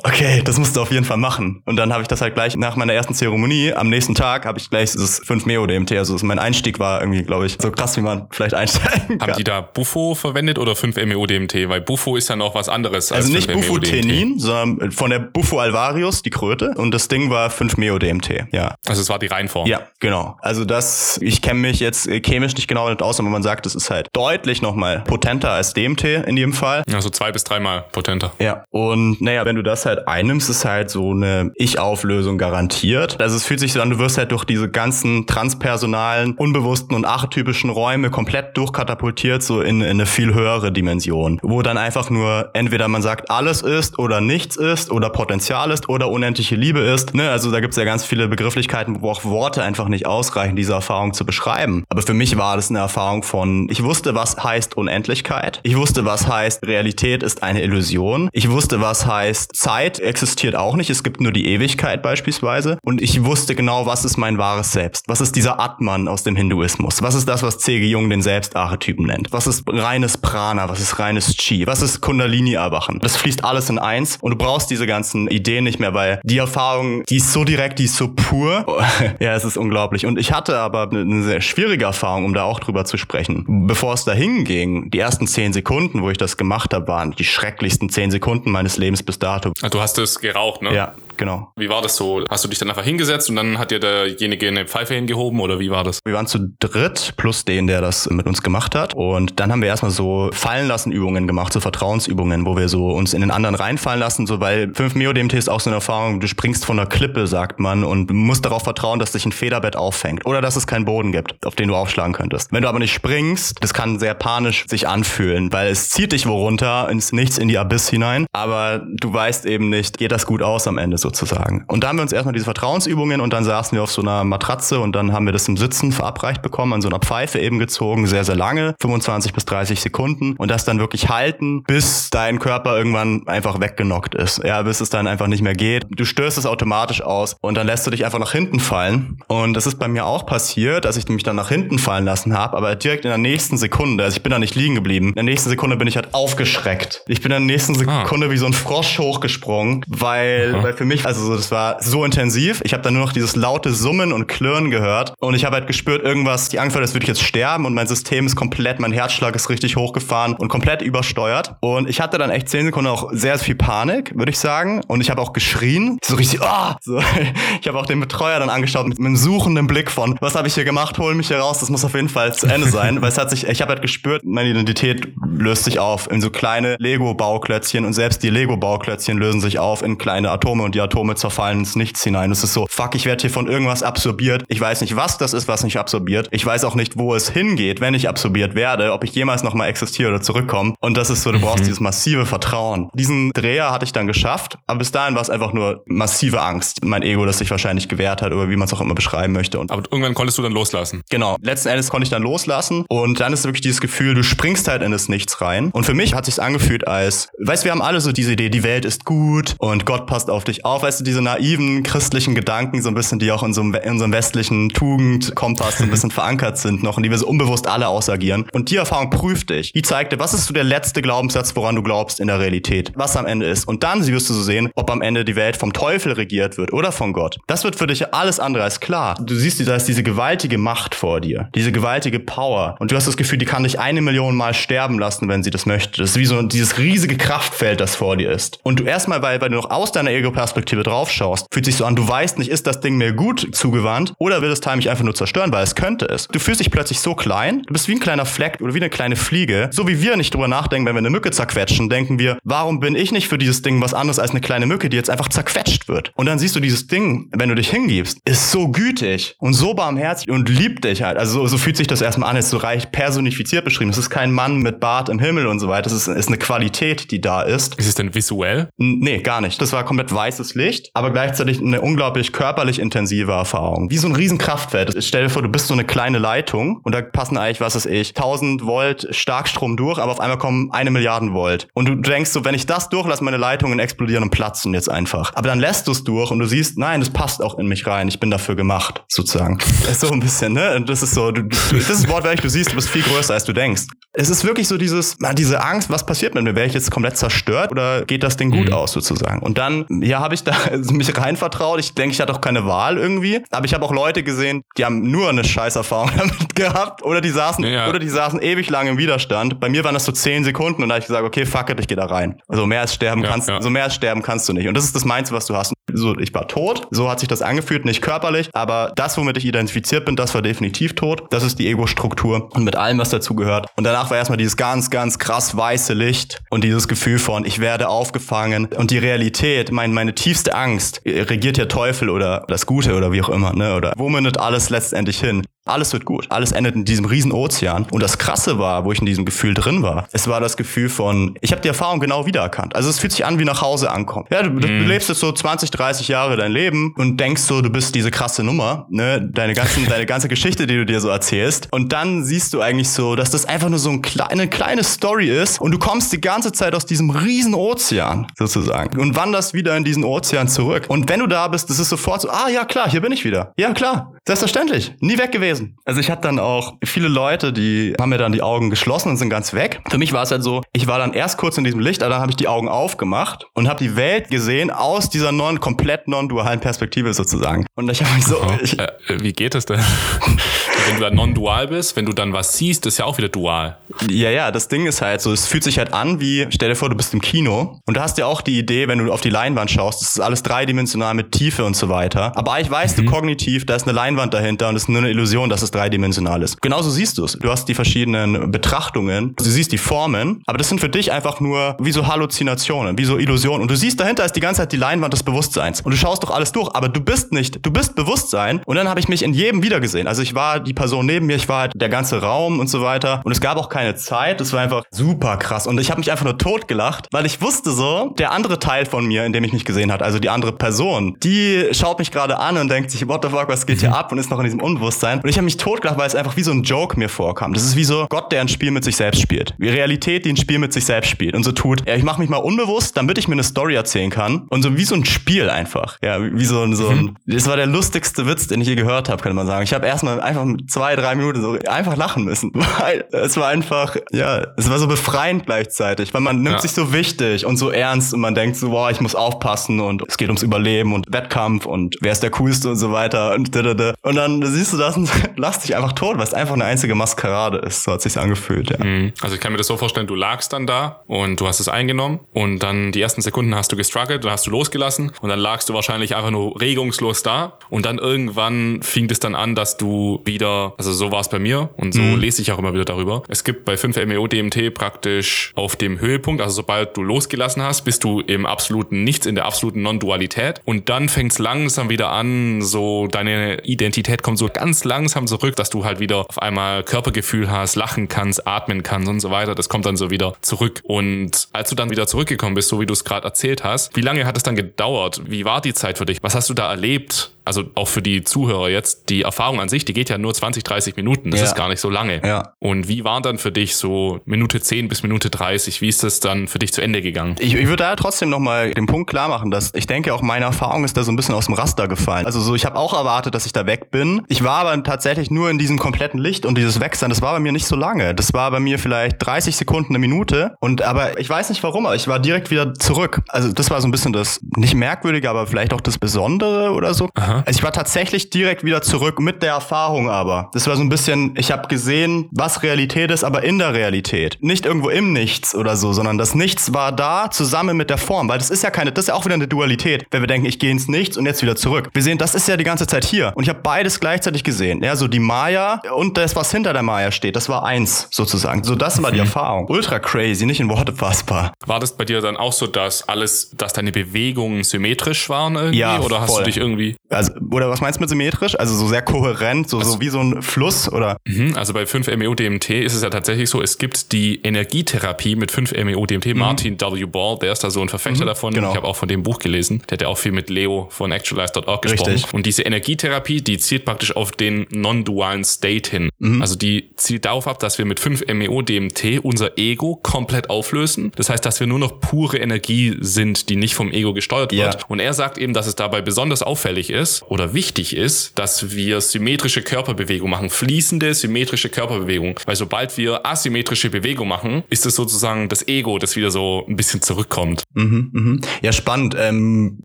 okay, das musst du auf jeden Fall machen. Und dann habe ich das halt gleich nach meiner ersten Zeremonie, am nächsten Tag habe ich gleich dieses 5-Meo-DMT, also mein Einstieg war irgendwie, glaube ich, so krass, wie man vielleicht einsteigen kann. Haben die da Bufo verwendet oder 5-MeO-DMT? Weil Bufo ist ja noch was anderes also als Also nicht Bufo-Tenin, sondern von der Bufo alvarius, die Kröte. Und das Ding war 5-Meo-DMT, ja. Also es war die Reihenform. Ja, genau. Also das, ich kenne mich jetzt chemisch nicht genau damit aus, aber man sagt, es ist halt deutlich nochmal potenter als DMT in jedem Fall. Also zwei bis dreimal potenter. Ja. Und naja, wenn du das halt einnimmst, ist halt so eine Ich-Auflösung garantiert. Also es fühlt sich so an, du wirst halt durch diese ganzen transpersonalen, unbewussten und archetypischen Räume komplett durchkatapultiert, so in, in eine viel höhere Dimension. Wo dann einfach nur entweder man sagt, alles ist oder nichts ist oder Potenzial ist oder unendliche Liebe ist. Ne? Also da gibt es ja ganz viele Begrifflichkeiten, wo auch Worte einfach nicht ausreichen, diese Erfahrung zu beschreiben. Aber für mich war das eine Erfahrung von, ich wusste, was heißt Unendlichkeit. Ich wusste, was heißt Realität ist eine Illusion. Ich wusste, was heißt Zeit existiert auch nicht. Es gibt nur die Ewigkeit beispielsweise. Und ich wusste genau, was ist mein wahres Selbst. Was ist dieser Atman aus dem Hinduismus? Was ist das, was C.G. Jung den Selbstarchetypen nennt? Was ist reines Prana? Was ist reines Chi? Was ist Kundalini erwachen? Das fließt alles in eins und du brauchst diese ganzen Ideen nicht mehr, weil die Erfahrung, die ist so direkt, die ist so pur. ja, es ist unglaublich. Und ich hatte aber eine sehr schwierige Erfahrung, um da auch drüber zu sprechen. Bevor es dahin ging, die ersten zehn Sekunden, wo ich das gemacht habe, waren die schrecklichsten zehn Sekunden meines Lebens bis dato. Du hast es geraucht, ne? Ja, genau. Wie war das so? Hast du dich dann einfach hingesetzt und dann hat dir derjenige eine Pfeife hingehoben oder wie war das? Wir waren zu dritt plus den, der das mit uns gemacht hat. Und dann haben wir erstmal so fallen lassen Übungen gemacht, so Vertrauensübungen, wo wir so uns in den anderen reinfallen lassen, so weil 5 Mio DMT ist auch so eine Erfahrung, du springst von der Klippe, sagt man, und musst darauf vertrauen, dass dich ein Federbett auffängt oder dass es keinen Boden gibt, auf den du aufschlagen könntest. Wenn du aber nicht springst, das kann sehr panisch sich anfühlen, weil es zieht dich wo runter ins Nichts, in die Abyss hinein, aber du weißt eben nicht, geht das gut aus am Ende sozusagen. Und da haben wir uns erstmal diese Vertrauensübungen und dann saßen wir auf so einer Matratze und dann haben wir das im Sitzen verabreicht bekommen, an so einer Pfeife eben gezogen, sehr, sehr lange, 25 bis 30 Sekunden und das dann wirklich halten, bis dein Körper irgendwann einfach weggenockt ist. Ja, bis es dann einfach nicht mehr geht. Du stößt es automatisch aus und dann lässt du dich einfach nach hinten fallen. Und das ist bei mir auch passiert, dass ich mich dann nach hinten fallen lassen habe, aber direkt in der nächsten Sekunde, also ich bin da nicht liegen geblieben, in der nächsten Sekunde bin ich halt aufgeschreckt. Ich bin in der nächsten ah. Sekunde ah. wie so ein Frosch hochgesprungen, weil, weil für mich, also das war so intensiv. Ich habe dann nur noch dieses laute Summen und Klirren gehört und ich habe halt gespürt, irgendwas, die Angst war, das würde ich jetzt sterben und mein System ist komplett, mein Herzschlag ist richtig hochgefahren und komplett übersteuert. Und ich hatte dann echt zehn Sekunden auch sehr viel Panik, würde ich sagen. Und ich habe auch geschrien, so richtig, ah! Oh! So, ich habe auch den Betreuer dann angeschaut mit einem suchenden Blick von, was habe ich hier gemacht? Hol mich hier raus, das muss auf jeden Fall zu Ende sein, weil es hat sich, ich habe halt gespürt, meine Identität löst sich auf in so kleine Lego-Bauklötzchen und selbst die Lego-Bauklötzchen lösen sich auf in kleine Atome und die Atome zerfallen ins Nichts hinein. Es ist so, fuck, ich werde hier von irgendwas absorbiert. Ich weiß nicht, was das ist, was mich absorbiert. Ich weiß auch nicht, wo es hingeht, wenn ich absorbiert werde, ob ich jemals nochmal existiere oder zurückkomme. Und das ist so, du brauchst mhm. dieses massive Vertrauen. Diesen Dreher hatte ich dann geschafft, aber bis dahin war es einfach nur massive Angst. Mein Ego, das sich wahrscheinlich gewehrt hat oder wie man es auch immer beschreiben möchte. Und aber irgendwann konntest du dann loslassen. Genau. Letzten Endes konnte ich dann loslassen und dann ist wirklich dieses Gefühl, du springst halt in das Nichts rein. Und für mich hat sich's angefühlt als, weißt, wir haben alle so diese Idee, die Welt ist gut und Gott passt auf dich auf. Weißt du, diese naiven christlichen Gedanken, so ein bisschen, die auch in, so einem, in unserem westlichen Tugend-Kompass so ein bisschen verankert sind noch und die wir so unbewusst alle ausagieren. Und die Erfahrung prüft dich. Die zeigt dir, was ist so der letzte Glaubenssatz, woran du glaubst in der Realität, was am Ende ist. Und dann wirst du so sehen, ob am Ende die Welt vom Teufel regiert wird oder von Gott. Das wird für dich alles andere als klar. Du siehst, da ist diese gewaltige Macht vor dir, diese gewaltige Power. Und du hast das Gefühl, die kann dich eine Million Mal sterben lassen, wenn sie das möchte. Das ist wie so dieses riesige Kraftfeld, das vor dir ist. Und du erstmal, weil, weil du noch aus deiner Ego-Perspektive drauf schaust, fühlt sich so an, du weißt nicht, ist das Ding mir gut zugewandt oder will das Teil mich einfach nur zerstören, weil es könnte es. Du fühlst dich plötzlich so klein, du bist wie ein kleiner Fleck oder wie eine kleine Fliege. So wie wir nicht drüber nachdenken, wenn wir eine Mücke zerquetschen, denken wir, warum bin ich nicht für dieses Ding was anderes als eine kleine Mücke, die jetzt einfach zerquetscht wird. Und dann siehst du dieses Ding, wenn du dich hingibst, ist so gütig und so barmherzig und liebt dich halt. Also so, so fühlt sich das erstmal an, ist so reich personifiziert beschrieben. Es ist kein Mann mit Bart im Himmel und so weiter. Es ist, ist eine Qualität, die da ist. Ist es denn visuell? N nee, gar nicht. Das war komplett weißes Licht, aber gleichzeitig eine unglaublich körperlich intensive Erfahrung. Wie so ein Riesenkraftfeld. Stell dir vor, du bist so eine kleine Leitung und da passen eigentlich, was weiß ich, 1000 Volt Starkstrom durch, aber auf einmal kommen eine Milliarden Volt. Und du denkst so, wenn ich das durchlasse, meine Leitungen explodieren und platzen jetzt einfach. Aber dann lässt du es durch und du siehst, nein, das passt auch in mich rein. Ich bin dafür gemacht, sozusagen. Ist so ein bisschen, ne? Und das ist so, du, das ist wortwörtlich, du siehst, du bist viel größer, als du denkst. Es ist wirklich so dieses, diese Angst, was passiert mit mir? Wäre ich jetzt komplett zerstört oder geht das Ding gut mhm. aus, sozusagen? Und dann, ja, habe ich da mich rein vertraut. Ich denke, ich hatte auch keine Wahl irgendwie. Aber ich habe auch Leute gesehen, die haben nur eine Scheißerfahrung damit gehabt oder die saßen, ja. oder die saßen ewig lang im Widerstand. Bei mir waren das so zehn Sekunden und da habe ich gesagt, okay, fuck it, ich gehe da rein. Also mehr als sterben ja, kannst, ja. so mehr als sterben kannst du nicht. Und das ist das Meinst, was du hast. So, ich war tot, so hat sich das angefühlt, nicht körperlich, aber das, womit ich identifiziert bin, das war definitiv tot. Das ist die Ego-Struktur und mit allem, was dazu gehört. Und danach war erstmal dieses ganz, ganz krass weiße Licht und dieses Gefühl von, ich werde aufgefangen und die Realität, mein, meine tiefste Angst, regiert der Teufel oder das Gute oder wie auch immer, ne, oder wo mündet alles letztendlich hin? Alles wird gut. Alles endet in diesem riesen Ozean. Und das Krasse war, wo ich in diesem Gefühl drin war, es war das Gefühl von, ich habe die Erfahrung genau wiedererkannt. Also es fühlt sich an wie nach Hause ankommen. Ja, du, mm. du mhm. lebst jetzt so 20, 30 Jahre dein Leben und denkst so, du bist diese krasse Nummer, ne, deine ganzen, deine ganze Geschichte, die du dir so erzählst. Und dann siehst du eigentlich so, dass das einfach nur so ein kleine, eine kleine Story ist und du kommst die ganze Zeit aus diesem riesen Ozean sozusagen und wanderst wieder in diesen Ozean zurück. Und wenn du da bist, das ist sofort so, ah ja klar, hier bin ich wieder. Ja klar, selbstverständlich, nie weg gewesen. Also ich hatte dann auch viele Leute, die haben mir dann die Augen geschlossen und sind ganz weg. Für mich war es halt so, ich war dann erst kurz in diesem Licht, aber dann habe ich die Augen aufgemacht und habe die Welt gesehen aus dieser non komplett non-dualen Perspektive sozusagen. Und ich habe mich so... Ich, äh, wie geht das denn? wenn du dann non-dual bist, wenn du dann was siehst, ist ja auch wieder dual. Ja, ja, das Ding ist halt so, es fühlt sich halt an wie, stell dir vor, du bist im Kino und du hast ja auch die Idee, wenn du auf die Leinwand schaust, das ist alles dreidimensional mit Tiefe und so weiter. Aber eigentlich weißt mhm. du kognitiv, da ist eine Leinwand dahinter und es ist nur eine Illusion, dass es dreidimensional ist. Genauso siehst du es. Du hast die verschiedenen Betrachtungen, du siehst die Formen, aber das sind für dich einfach nur wie so Halluzinationen, wie so Illusionen. Und du siehst dahinter ist die ganze Zeit die Leinwand des Bewusstseins. Und du schaust doch alles durch, aber du bist nicht, du bist Bewusstsein. Und dann habe ich mich in jedem wiedergesehen. Also ich war die Person neben mir, ich war halt der ganze Raum und so weiter. Und es gab auch keine Zeit. Das war einfach super krass. Und ich habe mich einfach nur tot gelacht, weil ich wusste so, der andere Teil von mir, in dem ich mich gesehen hat, also die andere Person, die schaut mich gerade an und denkt sich, what the fuck, was geht hier ab? Und ist noch in diesem Unbewusstsein. Und ich habe mich totgelacht, weil es einfach wie so ein Joke mir vorkam. Das ist wie so Gott, der ein Spiel mit sich selbst spielt. Wie Realität, die ein Spiel mit sich selbst spielt. Und so tut, ja, ich mache mich mal unbewusst, damit ich mir eine Story erzählen kann. Und so wie so ein Spiel einfach. Ja, wie so ein, so ein, mhm. das war der lustigste Witz, den ich je gehört habe, könnte man sagen. Ich habe erstmal einfach zwei, drei Minuten so einfach lachen müssen. Weil es war einfach, ja, es war so befreiend gleichzeitig, weil man nimmt ja. sich so wichtig und so ernst und man denkt so, boah, ich muss aufpassen und es geht ums Überleben und Wettkampf und wer ist der coolste und so weiter und da, da, da. Und dann siehst du das und lachst dich einfach tot, weil es einfach eine einzige Maskerade ist. So hat sich's angefühlt, ja. Mhm. Also ich kann mir das so vorstellen, du lagst dann da und du hast es eingenommen und dann die ersten Sekunden hast du gestruggelt, dann hast du losgelassen und dann lagst du wahrscheinlich einfach nur regungslos da und dann irgendwann fing es dann an, dass du wieder, also so war es bei mir und so mhm. lese ich auch immer wieder darüber. Es gibt bei 5-MeO DMT praktisch auf dem Höhepunkt, also sobald du losgelassen hast, bist du im absoluten Nichts, in der absoluten Non-Dualität und dann fängt es langsam wieder an, so deine Identität kommt so ganz langsam zurück, dass du halt wieder auf einmal Körpergefühl hast, lachen kannst, atmen kannst und so weiter. Das kommt dann so wieder zurück. Und als du dann wieder zurückgekommen bist, so wie du es gerade erzählt hast, wie lange hat es dann gedauert? Wie war die Zeit für dich? Was hast du da erlebt? Also auch für die Zuhörer jetzt, die Erfahrung an sich, die geht ja nur 20, 30 Minuten. Das Ja. ist gar nicht so lange. Ja. Und wie war dann für dich so Minute 10 bis Minute 30? Wie ist das dann für dich zu Ende gegangen? Ich, ich würde da trotzdem nochmal den Punkt klar machen, dass ich denke, auch meine Erfahrung ist da so ein bisschen aus dem Raster gefallen. Also so, ich habe auch erwartet, dass ich da weg bin. Ich war aber tatsächlich nur in diesem kompletten Licht und dieses Wechseln, das war bei mir nicht so lange. Das war bei mir vielleicht 30 Sekunden, eine Minute. Und aber ich weiß nicht warum, aber ich war direkt wieder zurück. Also das war so ein bisschen das nicht merkwürdige, aber vielleicht auch das Besondere oder so. Aha. Also ich war tatsächlich direkt wieder zurück mit der Erfahrung aber. Das war so ein bisschen, ich habe gesehen, was Realität ist, aber in der Realität. Nicht irgendwo im Nichts oder so, sondern das Nichts war da zusammen mit der Form. Weil das ist ja keine, das ist ja auch wieder eine Dualität. Wenn wir denken, ich gehe ins Nichts und jetzt wieder zurück. Wir sehen, das ist ja die ganze Zeit hier. Und ich habe beides gleichzeitig gesehen. Ja, so die Maya und das, was hinter der Maya steht, das war eins sozusagen. So, das war die Erfahrung. Ultra crazy, nicht in Worte fassbar. War das bei dir dann auch so, dass alles, dass deine Bewegungen symmetrisch waren irgendwie? Ja, oder hast voll. du dich irgendwie. Also, oder was meinst du mit symmetrisch? Also so sehr kohärent, so, so wie so ein Fluss oder Mhm, Also bei 5-MeO-DMT ist es ja tatsächlich so, es gibt die Energietherapie mit 5-MeO-DMT. Martin W. Ball, der ist da so ein Verfechter davon. genau. Ich habe auch von dem Buch gelesen. Der hat ja auch viel mit Leo von actualize.org gesprochen. Richtig. Und diese Energietherapie, die zielt praktisch auf den non-dualen State hin. Mhm. Also die zielt darauf ab, dass wir mit 5-MeO-DMT unser Ego komplett auflösen. Das heißt, dass wir nur noch pure Energie sind, die nicht vom Ego gesteuert Ja. wird. Und er sagt eben, dass es dabei besonders auffällig ist oder wichtig ist, dass wir symmetrische Körperbewegungen machen, fließende symmetrische Körperbewegungen. Weil sobald wir asymmetrische Bewegung machen, ist es sozusagen das Ego, das wieder so ein bisschen zurückkommt. Mhm, mhm. Ja, spannend. Ähm,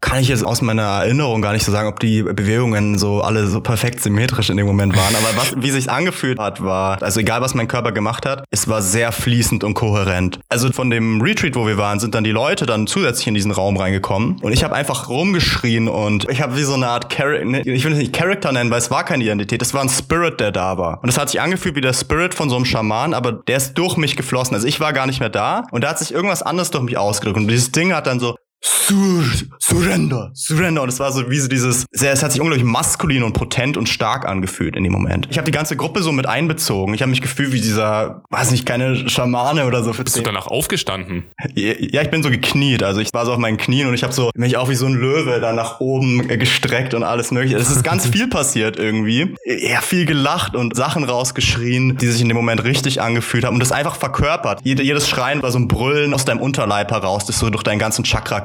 kann ich jetzt aus meiner Erinnerung gar nicht so sagen, ob die Bewegungen so alle so perfekt symmetrisch in dem Moment waren. Aber was, wie sich angefühlt hat, war, also egal was mein Körper gemacht hat, es war sehr fließend und kohärent. Also von dem Retreat, wo wir waren, sind dann die Leute dann zusätzlich in diesen Raum reingekommen und ich habe einfach rumgeschrien und ich habe wie so eine Art Char ne, ich will es nicht Character nennen, weil es war keine Identität, es war ein Spirit, der da war. Und es hat sich angefühlt wie der Spirit von so einem Schaman, aber der ist durch mich geflossen. Also ich war gar nicht mehr da und da hat sich irgendwas anderes durch mich ausgedrückt und dieses Ding hat dann so Sur Surrender, Surrender. Und es war so wie so dieses, es hat sich unglaublich maskulin und potent und stark angefühlt in dem Moment. Ich habe die ganze Gruppe so mit einbezogen. Ich habe mich gefühlt wie dieser, weiß nicht, keine Schamane oder so. Bist du danach aufgestanden? ja, ich bin so gekniet. Also ich war so auf meinen Knien und ich habe so mich auch wie so ein Löwe da nach oben äh, gestreckt und alles mögliche. Es ist ganz viel passiert irgendwie. Ja, viel gelacht und Sachen rausgeschrien, die sich in dem Moment richtig angefühlt haben und das einfach verkörpert. Jede, jedes Schreien war so ein Brüllen aus deinem Unterleib heraus, das so durch deinen ganzen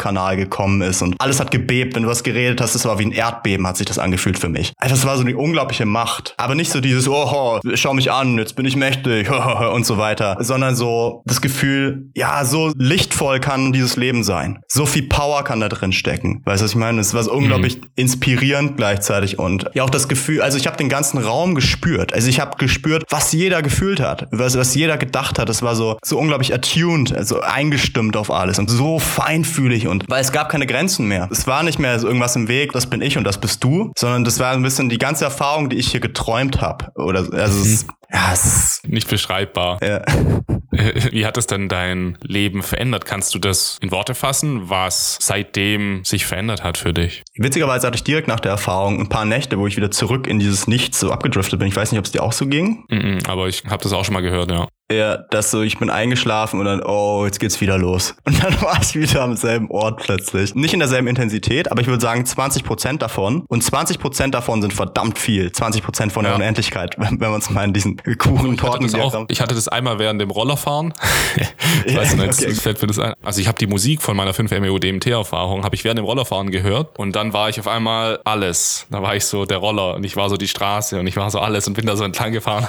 Chakra-Kanal gekommen ist und alles hat gebebt. Wenn du was geredet hast, es war wie ein Erdbeben, hat sich das angefühlt für mich. Einfach, es war so eine unglaubliche Macht. Aber nicht so dieses, oh, schau mich an, jetzt bin ich mächtig und so weiter, sondern so das Gefühl, ja, so lichtvoll kann dieses Leben sein. So viel Power kann da drin stecken. Weißt du, was ich meine? Es war so unglaublich inspirierend gleichzeitig und ja auch das Gefühl, also ich habe den ganzen Raum gespürt. Also ich habe gespürt, was jeder gefühlt hat, was, was jeder gedacht hat. Es war so so unglaublich attuned, also eingestimmt auf alles und so feinfühlig und weil es gab keine Grenzen mehr. Es war nicht mehr so irgendwas im Weg, das bin ich und das bist du, sondern das war ein bisschen die ganze Erfahrung, die ich hier geträumt habe. Oder also es, ja, es ist Nicht beschreibbar. ja. Wie hat es denn dein Leben verändert? Kannst du das in Worte fassen, was seitdem sich verändert hat für dich? Witzigerweise hatte ich direkt nach der Erfahrung ein paar Nächte, wo ich wieder zurück in dieses Nichts so abgedriftet bin. Ich weiß nicht, ob es dir auch so ging. Mhm, aber ich habe das auch schon mal gehört, ja. Ja, dass so, ich bin eingeschlafen und dann, oh, jetzt geht's wieder los. Und dann war ich wieder am selben Ort plötzlich. Nicht in derselben Intensität, aber ich würde sagen 20% davon. Und 20% davon sind verdammt viel. 20% von der Ja. Unendlichkeit, wenn wenn man es mal in diesen Kuchen, Ich hatte, Torten, das auch, ich hatte das einmal während dem Rollerfahren. ich weiß nicht, jetzt okay. fällt mir das ein. Also ich habe die Musik von meiner 5-MeO DMT-Erfahrung, habe ich während dem Rollerfahren gehört und dann war ich auf einmal alles. Da war ich so der Roller und ich war so die Straße und ich war so alles und bin da so entlang gefahren.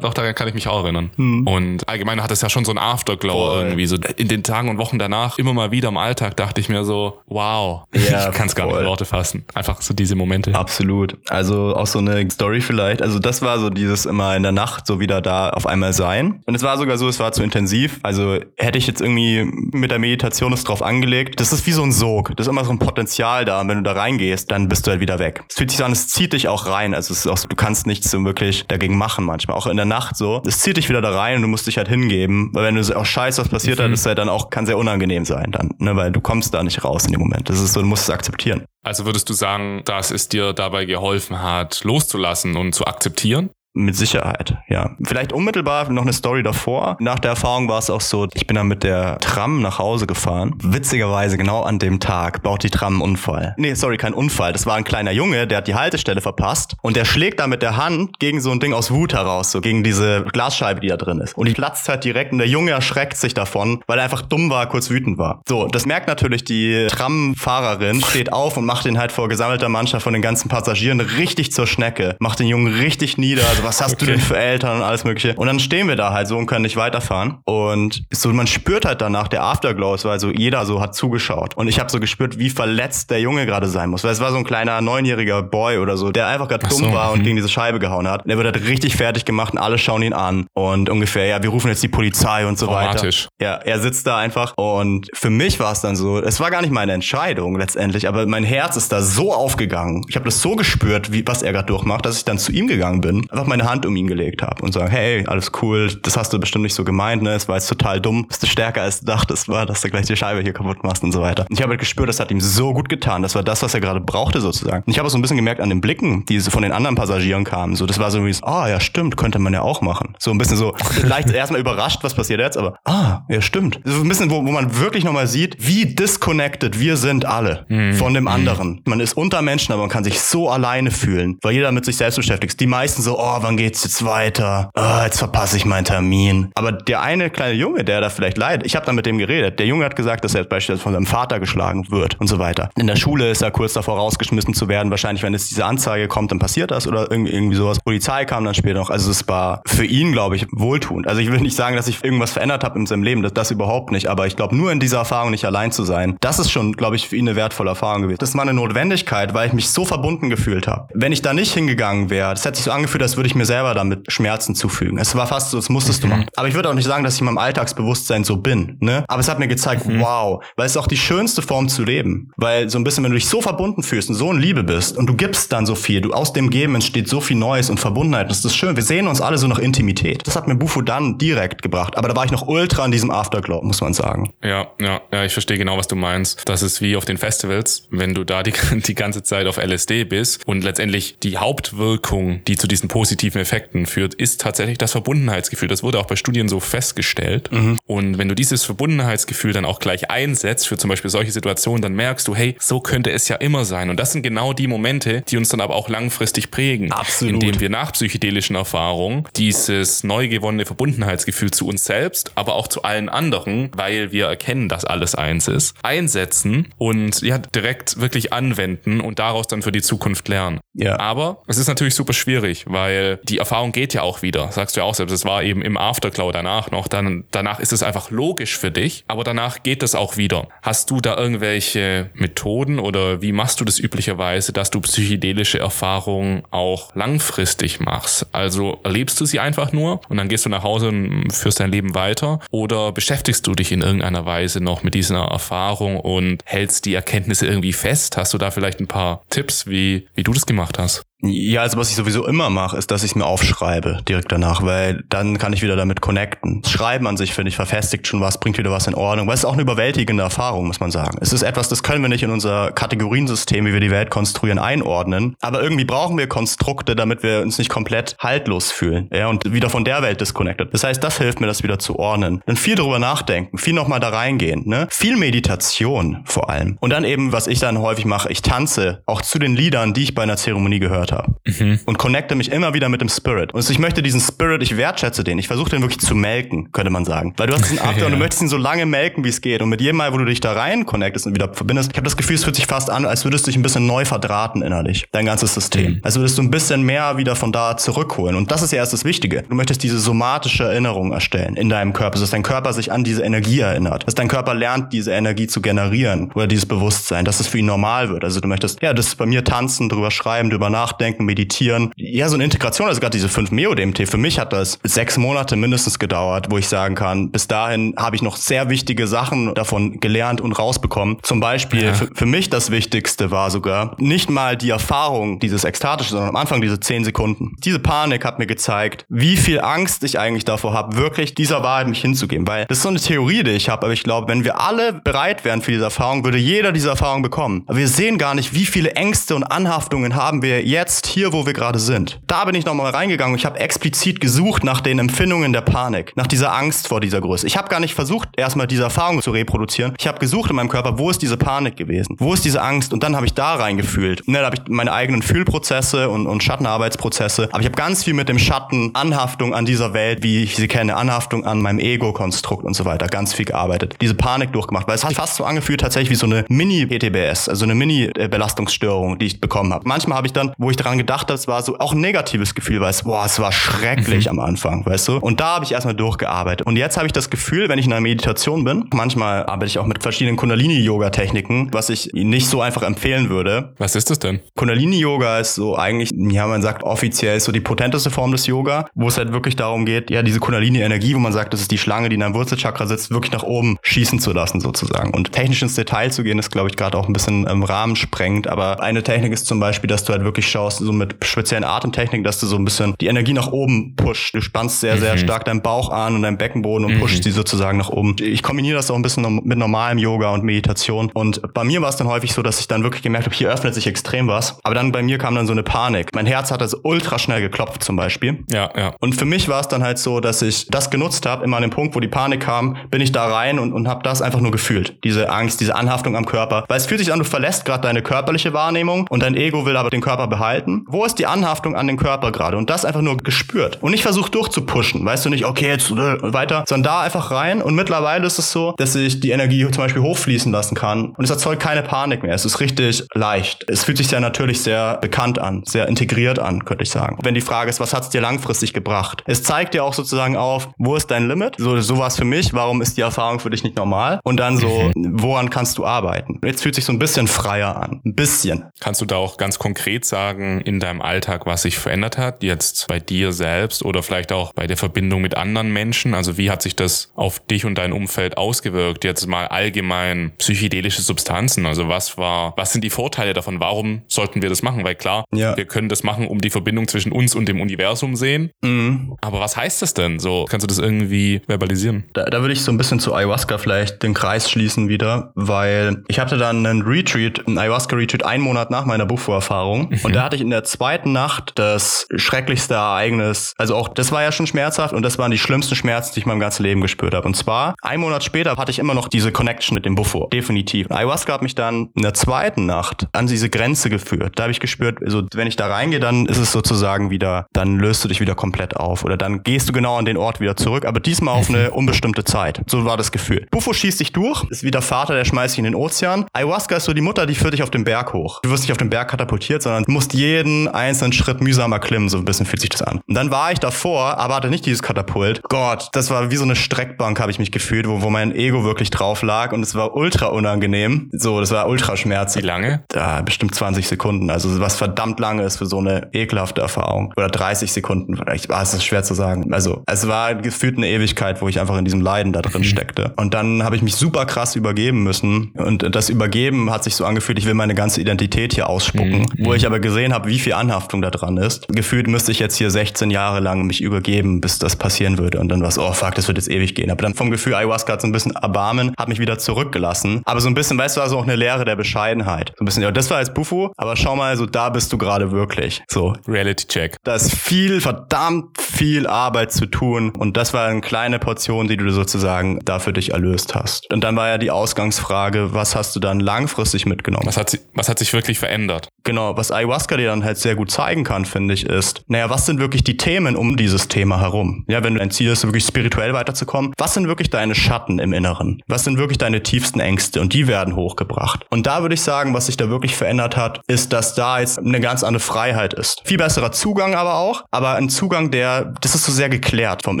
Doch, daran kann ich mich auch erinnern. Und allgemein hat es ja schon so ein Afterglow Voll. irgendwie. So in den Tagen und Wochen danach, immer mal wieder im Alltag, dachte ich mir so, wow, Ja, ich kann es gar nicht in. Worte fassen. Einfach so diese Momente. Absolut. Also auch so eine Story vielleicht. Also das war so dieses immer in der Nacht so wieder da auf einmal sein. Und es war sogar so, es war zu intensiv. Also hätte ich jetzt irgendwie mit der Meditation es drauf angelegt. Das ist wie so ein Sog. Das ist immer so ein Potenzial da. Und wenn du da reingehst, dann bist du halt wieder weg. Es fühlt sich so an, es zieht dich auch rein. Also es ist auch so, du kannst nichts so wirklich dagegen machen manchmal. Auch in der Nacht so. Es zieht dich wieder da rein und du musst dich halt hingeben. Weil wenn du auch scheiß, was passiert hat, ist halt dann auch, kann sehr unangenehm sein dann. Ne? Weil du kommst da nicht raus in dem Moment. Das ist so, du musst es akzeptieren. Also würdest du sagen, dass es dir dabei geholfen hat, loszulassen und zu akzeptieren? Mit Sicherheit, ja. Vielleicht unmittelbar noch eine Story davor. Nach der Erfahrung war es auch so, ich bin dann mit der Tram nach Hause gefahren. Witzigerweise genau an dem Tag baut die Tram einen Unfall. Nee, sorry, kein Unfall. Das war ein kleiner Junge, der hat die Haltestelle verpasst und der schlägt da mit der Hand gegen so ein Ding aus Wut heraus, so gegen diese Glasscheibe, die da drin ist. Und die platzt halt direkt und der Junge erschreckt sich davon, weil er einfach dumm war, kurz wütend war. So, das merkt natürlich die Tramfahrerin, steht auf und macht den halt vor gesammelter Mannschaft von den ganzen Passagieren richtig zur Schnecke, macht den Jungen richtig nieder. Also, was hast okay. du denn für Eltern und alles mögliche? Und dann stehen wir da halt so und können nicht weiterfahren. Und so, man spürt halt danach der Afterglow, es war so, jeder so hat zugeschaut. Und ich habe so gespürt, wie verletzt der Junge gerade sein muss. Weil es war so ein kleiner neunjähriger Boy oder so, der einfach gerade dumm so. war und mhm. gegen diese Scheibe gehauen hat. Der wird halt richtig fertig gemacht und alle schauen ihn an. Und ungefähr, ja, wir rufen jetzt die Polizei und so weiter. Ja, er sitzt da einfach. Und für mich war es dann so, es war gar nicht meine Entscheidung letztendlich, aber mein Herz ist da so aufgegangen. Ich habe das so gespürt, wie was er gerade durchmacht, dass ich dann zu ihm gegangen bin, einfach meine Hand um ihn gelegt habe und sagen, hey, alles cool, das hast du bestimmt nicht so gemeint, ne? Es war jetzt total dumm, bist du stärker als du dachtest, war, dass du gleich die Scheibe hier kaputt machst und so weiter. Und ich habe halt gespürt, das hat ihm so gut getan. Das war das, was er gerade brauchte sozusagen. Und ich habe so ein bisschen gemerkt an den Blicken, die von den anderen Passagieren kamen. So, das war so wie, ah, oh, ja, stimmt, könnte man ja auch machen. So ein bisschen so, vielleicht erstmal überrascht, was passiert jetzt, aber ah, ja, stimmt. So ein bisschen, wo, wo man wirklich nochmal sieht, wie disconnected wir sind alle mhm. von dem anderen. Man ist unter Menschen, aber man kann sich so alleine fühlen, weil jeder mit sich selbst beschäftigt ist. Die meisten so, oh, wann geht's jetzt weiter? Oh, jetzt verpasse ich meinen Termin. Aber der eine kleine Junge, der da vielleicht leidet, ich habe da mit dem geredet. Der Junge hat gesagt, dass er beispielsweise von seinem Vater geschlagen wird und so weiter. In der Schule ist er kurz davor rausgeschmissen zu werden. Wahrscheinlich, wenn es diese Anzeige kommt, dann passiert das oder irgendwie, irgendwie sowas. Polizei kam dann später noch. Also es war für ihn, glaube ich, wohltuend. Also ich will nicht sagen, dass ich irgendwas verändert habe in seinem Leben. Das, das überhaupt nicht. Aber ich glaube, nur in dieser Erfahrung nicht allein zu sein, das ist schon, glaube ich, für ihn eine wertvolle Erfahrung gewesen. Das war eine Notwendigkeit, weil ich mich so verbunden gefühlt habe. Wenn ich da nicht hingegangen wäre, das hätte sich so angefühlt, als würde ich mir selber damit Schmerzen zufügen. Es war fast so, das musstest mhm. du machen. Aber ich würde auch nicht sagen, dass ich in meinem Alltagsbewusstsein so bin. Ne? Aber es hat mir gezeigt, mhm. wow, weil es ist auch die schönste Form zu leben. Weil so ein bisschen, wenn du dich so verbunden fühlst und so in Liebe bist und du gibst dann so viel, du aus dem Geben entsteht so viel Neues und Verbundenheit. Das ist schön. Wir sehen uns alle so nach Intimität. Das hat mir Bufu dann direkt gebracht. Aber da war ich noch ultra an diesem Afterglow, muss man sagen. Ja, ja, ja, ich verstehe genau, was du meinst. Das ist wie auf den Festivals, wenn du da die, die ganze Zeit auf LSD bist und letztendlich die Hauptwirkung, die zu diesen positiven Effekten führt, ist tatsächlich das Verbundenheitsgefühl. Das wurde auch bei Studien so festgestellt. Mhm. Und wenn du dieses Verbundenheitsgefühl dann auch gleich einsetzt für zum Beispiel solche Situationen, dann merkst du, hey, so könnte es ja immer sein. Und das sind genau die Momente, die uns dann aber auch langfristig prägen. Absolut. Indem wir nach psychedelischen Erfahrungen dieses neu gewonnene Verbundenheitsgefühl zu uns selbst, aber auch zu allen anderen, weil wir erkennen, dass alles eins ist, einsetzen und ja, direkt wirklich anwenden und daraus dann für die Zukunft lernen. Ja. Aber es ist natürlich super schwierig, weil die Erfahrung geht ja auch wieder. Sagst du ja auch selbst, es war eben im Aftercloud danach noch. Dann, danach ist es einfach logisch für dich, aber danach geht es auch wieder. Hast du da irgendwelche Methoden oder wie machst du das üblicherweise, dass du psychedelische Erfahrungen auch langfristig machst? Also erlebst du sie einfach nur und dann gehst du nach Hause und führst dein Leben weiter oder beschäftigst du dich in irgendeiner Weise noch mit dieser Erfahrung und hältst die Erkenntnisse irgendwie fest? Hast du da vielleicht ein paar Tipps, wie, wie du das gemacht hast? Ja, also was ich sowieso immer mache, ist, dass ich mir aufschreibe direkt danach, weil dann kann ich wieder damit connecten. Schreiben an sich, finde ich, verfestigt schon was, bringt wieder was in Ordnung, weil es ist auch eine überwältigende Erfahrung, muss man sagen. Es ist etwas, das können wir nicht in unser Kategoriensystem, wie wir die Welt konstruieren, einordnen. Aber irgendwie brauchen wir Konstrukte, damit wir uns nicht komplett haltlos fühlen ja, und wieder von der Welt disconnected. Das heißt, das hilft mir, das wieder zu ordnen. Dann viel drüber nachdenken, viel nochmal da reingehen, ne? Viel Meditation vor allem. Und dann eben, was ich dann häufig mache, ich tanze auch zu den Liedern, die ich bei einer Zeremonie gehört gehört habe. Mhm. Und connecte mich immer wieder mit dem Spirit. Und ich möchte diesen Spirit, ich wertschätze den. Ich versuche den wirklich zu melken, könnte man sagen. Weil du hast diesen After ja. und du möchtest ihn so lange melken, wie es geht. Und mit jedem Mal, wo du dich da rein connectest und wieder verbindest, ich habe das Gefühl, es fühlt sich fast an, als würdest du dich ein bisschen neu verdrahten innerlich. Dein ganzes System. Mhm. Als würdest du ein bisschen mehr wieder von da zurückholen. Und das ist ja erst das Wichtige. Du möchtest diese somatische Erinnerung erstellen in deinem Körper, dass dein Körper sich an diese Energie erinnert. Dass dein Körper lernt, diese Energie zu generieren oder dieses Bewusstsein, dass es für ihn normal wird. Also du möchtest, ja, das ist bei mir tanzen, drüber schreiben, drüber nachdenken, meditieren, dann ja so eine Integration, also gerade diese 5 Meo DMT, für mich hat das sechs Monate mindestens gedauert, wo ich sagen kann, bis dahin habe ich noch sehr wichtige Sachen davon gelernt und rausbekommen. Zum Beispiel ja. für, für, mich das Wichtigste war sogar nicht mal die Erfahrung dieses Ekstatische, sondern am Anfang diese 10 Sekunden. Diese Panik hat mir gezeigt, wie viel Angst ich eigentlich davor habe, wirklich dieser Wahrheit mich hinzugeben. Weil das ist so eine Theorie, die ich habe, aber ich glaube, wenn wir alle bereit wären für diese Erfahrung, würde jeder diese Erfahrung bekommen. Aber wir sehen gar nicht, wie viele Ängste und Anhaftungen haben wir jetzt jetzt hier, wo wir gerade sind. Da bin ich nochmal reingegangen und ich habe explizit gesucht nach den Empfindungen der Panik, nach dieser Angst vor dieser Größe. Ich habe gar nicht versucht, erstmal diese Erfahrung zu reproduzieren. Ich habe gesucht in meinem Körper, wo ist diese Panik gewesen? Wo ist diese Angst? Und dann habe ich da reingefühlt. Ne, da habe ich meine eigenen Fühlprozesse und, und Schattenarbeitsprozesse. Aber ich habe ganz viel mit dem Schatten, Anhaftung an dieser Welt, wie ich sie kenne, Anhaftung an meinem Ego-Konstrukt und so weiter, ganz viel gearbeitet. Diese Panik durchgemacht, weil es hat fast so angefühlt tatsächlich wie so eine Mini-PTBS, also eine Mini-Belastungsstörung, die ich bekommen habe. Manchmal habe ich dann, wo ich daran gedacht habe, es war so auch ein negatives Gefühl, weil es, boah, es war schrecklich mhm. am Anfang, weißt du? Und da habe ich erstmal durchgearbeitet. Und jetzt habe ich das Gefühl, wenn ich in einer Meditation bin, manchmal arbeite ich auch mit verschiedenen Kundalini-Yoga-Techniken, was ich nicht so einfach empfehlen würde. Was ist das denn? Kundalini-Yoga ist so eigentlich, ja, man sagt offiziell so die potenteste Form des Yoga, wo es halt wirklich darum geht, ja, diese Kundalini-Energie, wo man sagt, das ist die Schlange, die in einem Wurzelchakra sitzt, wirklich nach oben schießen zu lassen sozusagen. Und technisch ins Detail zu gehen, ist, glaube ich, gerade auch ein bisschen im Rahmen sprengt. Aber eine Technik ist zum Beispiel, dass du halt wirklich schaust, so mit speziellen Atemtechniken, dass du so ein bisschen die Energie nach oben pusht. Du spannst sehr, sehr mhm. stark deinen Bauch an und deinen Beckenboden und mhm. pushst sie sozusagen nach oben. Ich kombiniere das auch ein bisschen mit normalem Yoga und Meditation. Und bei mir war es dann häufig so, dass ich dann wirklich gemerkt habe, hier öffnet sich extrem was. Aber dann bei mir kam dann so eine Panik. Mein Herz hat also ultra schnell geklopft zum Beispiel. Ja, ja. Und für mich war es dann halt so, dass ich das genutzt habe. Immer an dem Punkt, wo die Panik kam, bin ich da rein und, und habe das einfach nur gefühlt. Diese Angst, diese Anhaftung am Körper. Weil es fühlt sich an, du verlässt gerade deine körperliche Wahrnehmung und dein Ego will aber den Körper behalten. Wo ist die Anhaftung an den Körper gerade? Und das einfach nur gespürt. Und nicht versucht durchzupushen. Weißt du nicht, okay, jetzt äh, weiter, sondern da einfach rein. Und mittlerweile ist es so, dass ich die Energie zum Beispiel hochfließen lassen kann. Und es erzeugt keine Panik mehr. Es ist richtig leicht. Es fühlt sich sehr natürlich sehr bekannt an, sehr integriert an, könnte ich sagen. Wenn die Frage ist, was hat es dir langfristig gebracht? Es zeigt dir auch sozusagen auf, wo ist dein Limit? So, so war es für mich. Warum ist die Erfahrung für dich nicht normal? Und dann so, woran kannst du arbeiten? Jetzt fühlt sich so ein bisschen freier an. Ein bisschen. Kannst du da auch ganz konkret sagen, in deinem Alltag, was sich verändert hat? Jetzt bei dir selbst oder vielleicht auch bei der Verbindung mit anderen Menschen? Also wie hat sich das auf dich und dein Umfeld ausgewirkt? Jetzt mal allgemein psychedelische Substanzen. Also was war, was sind die Vorteile davon? Warum sollten wir das machen? Weil klar, ja. wir können das machen, um die Verbindung zwischen uns und dem Universum sehen. Mhm. Aber was heißt das denn? So, kannst du das irgendwie verbalisieren? Da, da würde ich so ein bisschen zu Ayahuasca vielleicht den Kreis schließen wieder, weil ich hatte dann einen Retreat, einen Ayahuasca-Retreat einen Monat nach meiner Bufo-Erfahrung. Mhm. Und da hatte ich in der zweiten Nacht das schrecklichste Ereignis. Also auch, das war ja schon schmerzhaft und das waren die schlimmsten Schmerzen, die ich in meinem ganzen Leben gespürt habe. Und zwar, ein Monat später hatte ich immer noch diese Connection mit dem Bufo. Definitiv. Ayahuasca hat mich dann in der zweiten Nacht an diese Grenze geführt. Da habe ich gespürt, also wenn ich da reingehe, dann ist es sozusagen wieder, dann löst du dich wieder komplett auf. Oder dann gehst du genau an den Ort wieder zurück, aber diesmal auf eine unbestimmte Zeit. So war das Gefühl. Bufo schießt dich durch, ist wie der Vater, der schmeißt dich in den Ozean. Ayahuasca ist so die Mutter, die führt dich auf den Berg hoch. Du wirst nicht auf den Berg katapultiert, sondern musst jeden einzelnen Schritt mühsam erklimmen. So ein bisschen fühlt sich das an. Und dann war ich davor, aber hatte nicht dieses Katapult. Gott, das war wie so eine Streckbank, habe ich mich gefühlt, wo, wo mein Ego wirklich drauf lag und es war ultra unangenehm. So, das war ultra schmerzhaft. Wie lange? Da, bestimmt 20 Sekunden. Also was verdammt lange ist für so eine ekelhafte Erfahrung. Oder 30 Sekunden. Vielleicht war es schwer zu sagen. Also es war gefühlt eine Ewigkeit, wo ich einfach in diesem Leiden da drin mhm. steckte. Und dann habe ich mich super krass übergeben müssen. Und das Übergeben hat sich so angefühlt, ich will meine ganze Identität hier ausspucken. Mhm. Wo ich aber gesehen habe, wie viel Anhaftung da dran ist. Gefühlt müsste ich jetzt hier 16 Jahre lang mich übergeben, bis das passieren würde. Und dann war es, oh fuck, das wird jetzt ewig gehen. Aber dann vom Gefühl, Ayahuasca hat so ein bisschen Erbarmen, hat mich wieder zurückgelassen. Aber so ein bisschen, weißt du, also auch eine Lehre der Bescheidenheit. So ein bisschen, ja, das war jetzt Buffo, aber schau mal, so da bist du gerade wirklich. So. Reality Check. Da ist viel, verdammt viel Arbeit zu tun. Und das war eine kleine Portion, die du sozusagen dafür dich erlöst hast. Und dann war ja die Ausgangsfrage, was hast du dann langfristig mitgenommen? Was hat, was hat sich wirklich verändert? Genau, was Ayahuasca dir dann halt sehr gut zeigen kann, finde ich, ist, naja, was sind wirklich die Themen um dieses Thema herum? Ja, wenn du dein Ziel ist, wirklich spirituell weiterzukommen, was sind wirklich deine Schatten im Inneren? Was sind wirklich deine tiefsten Ängste? Und die werden hochgebracht. Und da würde ich sagen, was sich da wirklich verändert hat, ist, dass da jetzt eine ganz andere Freiheit ist. Viel besserer Zugang aber auch, aber ein Zugang, der, das ist so sehr geklärt vom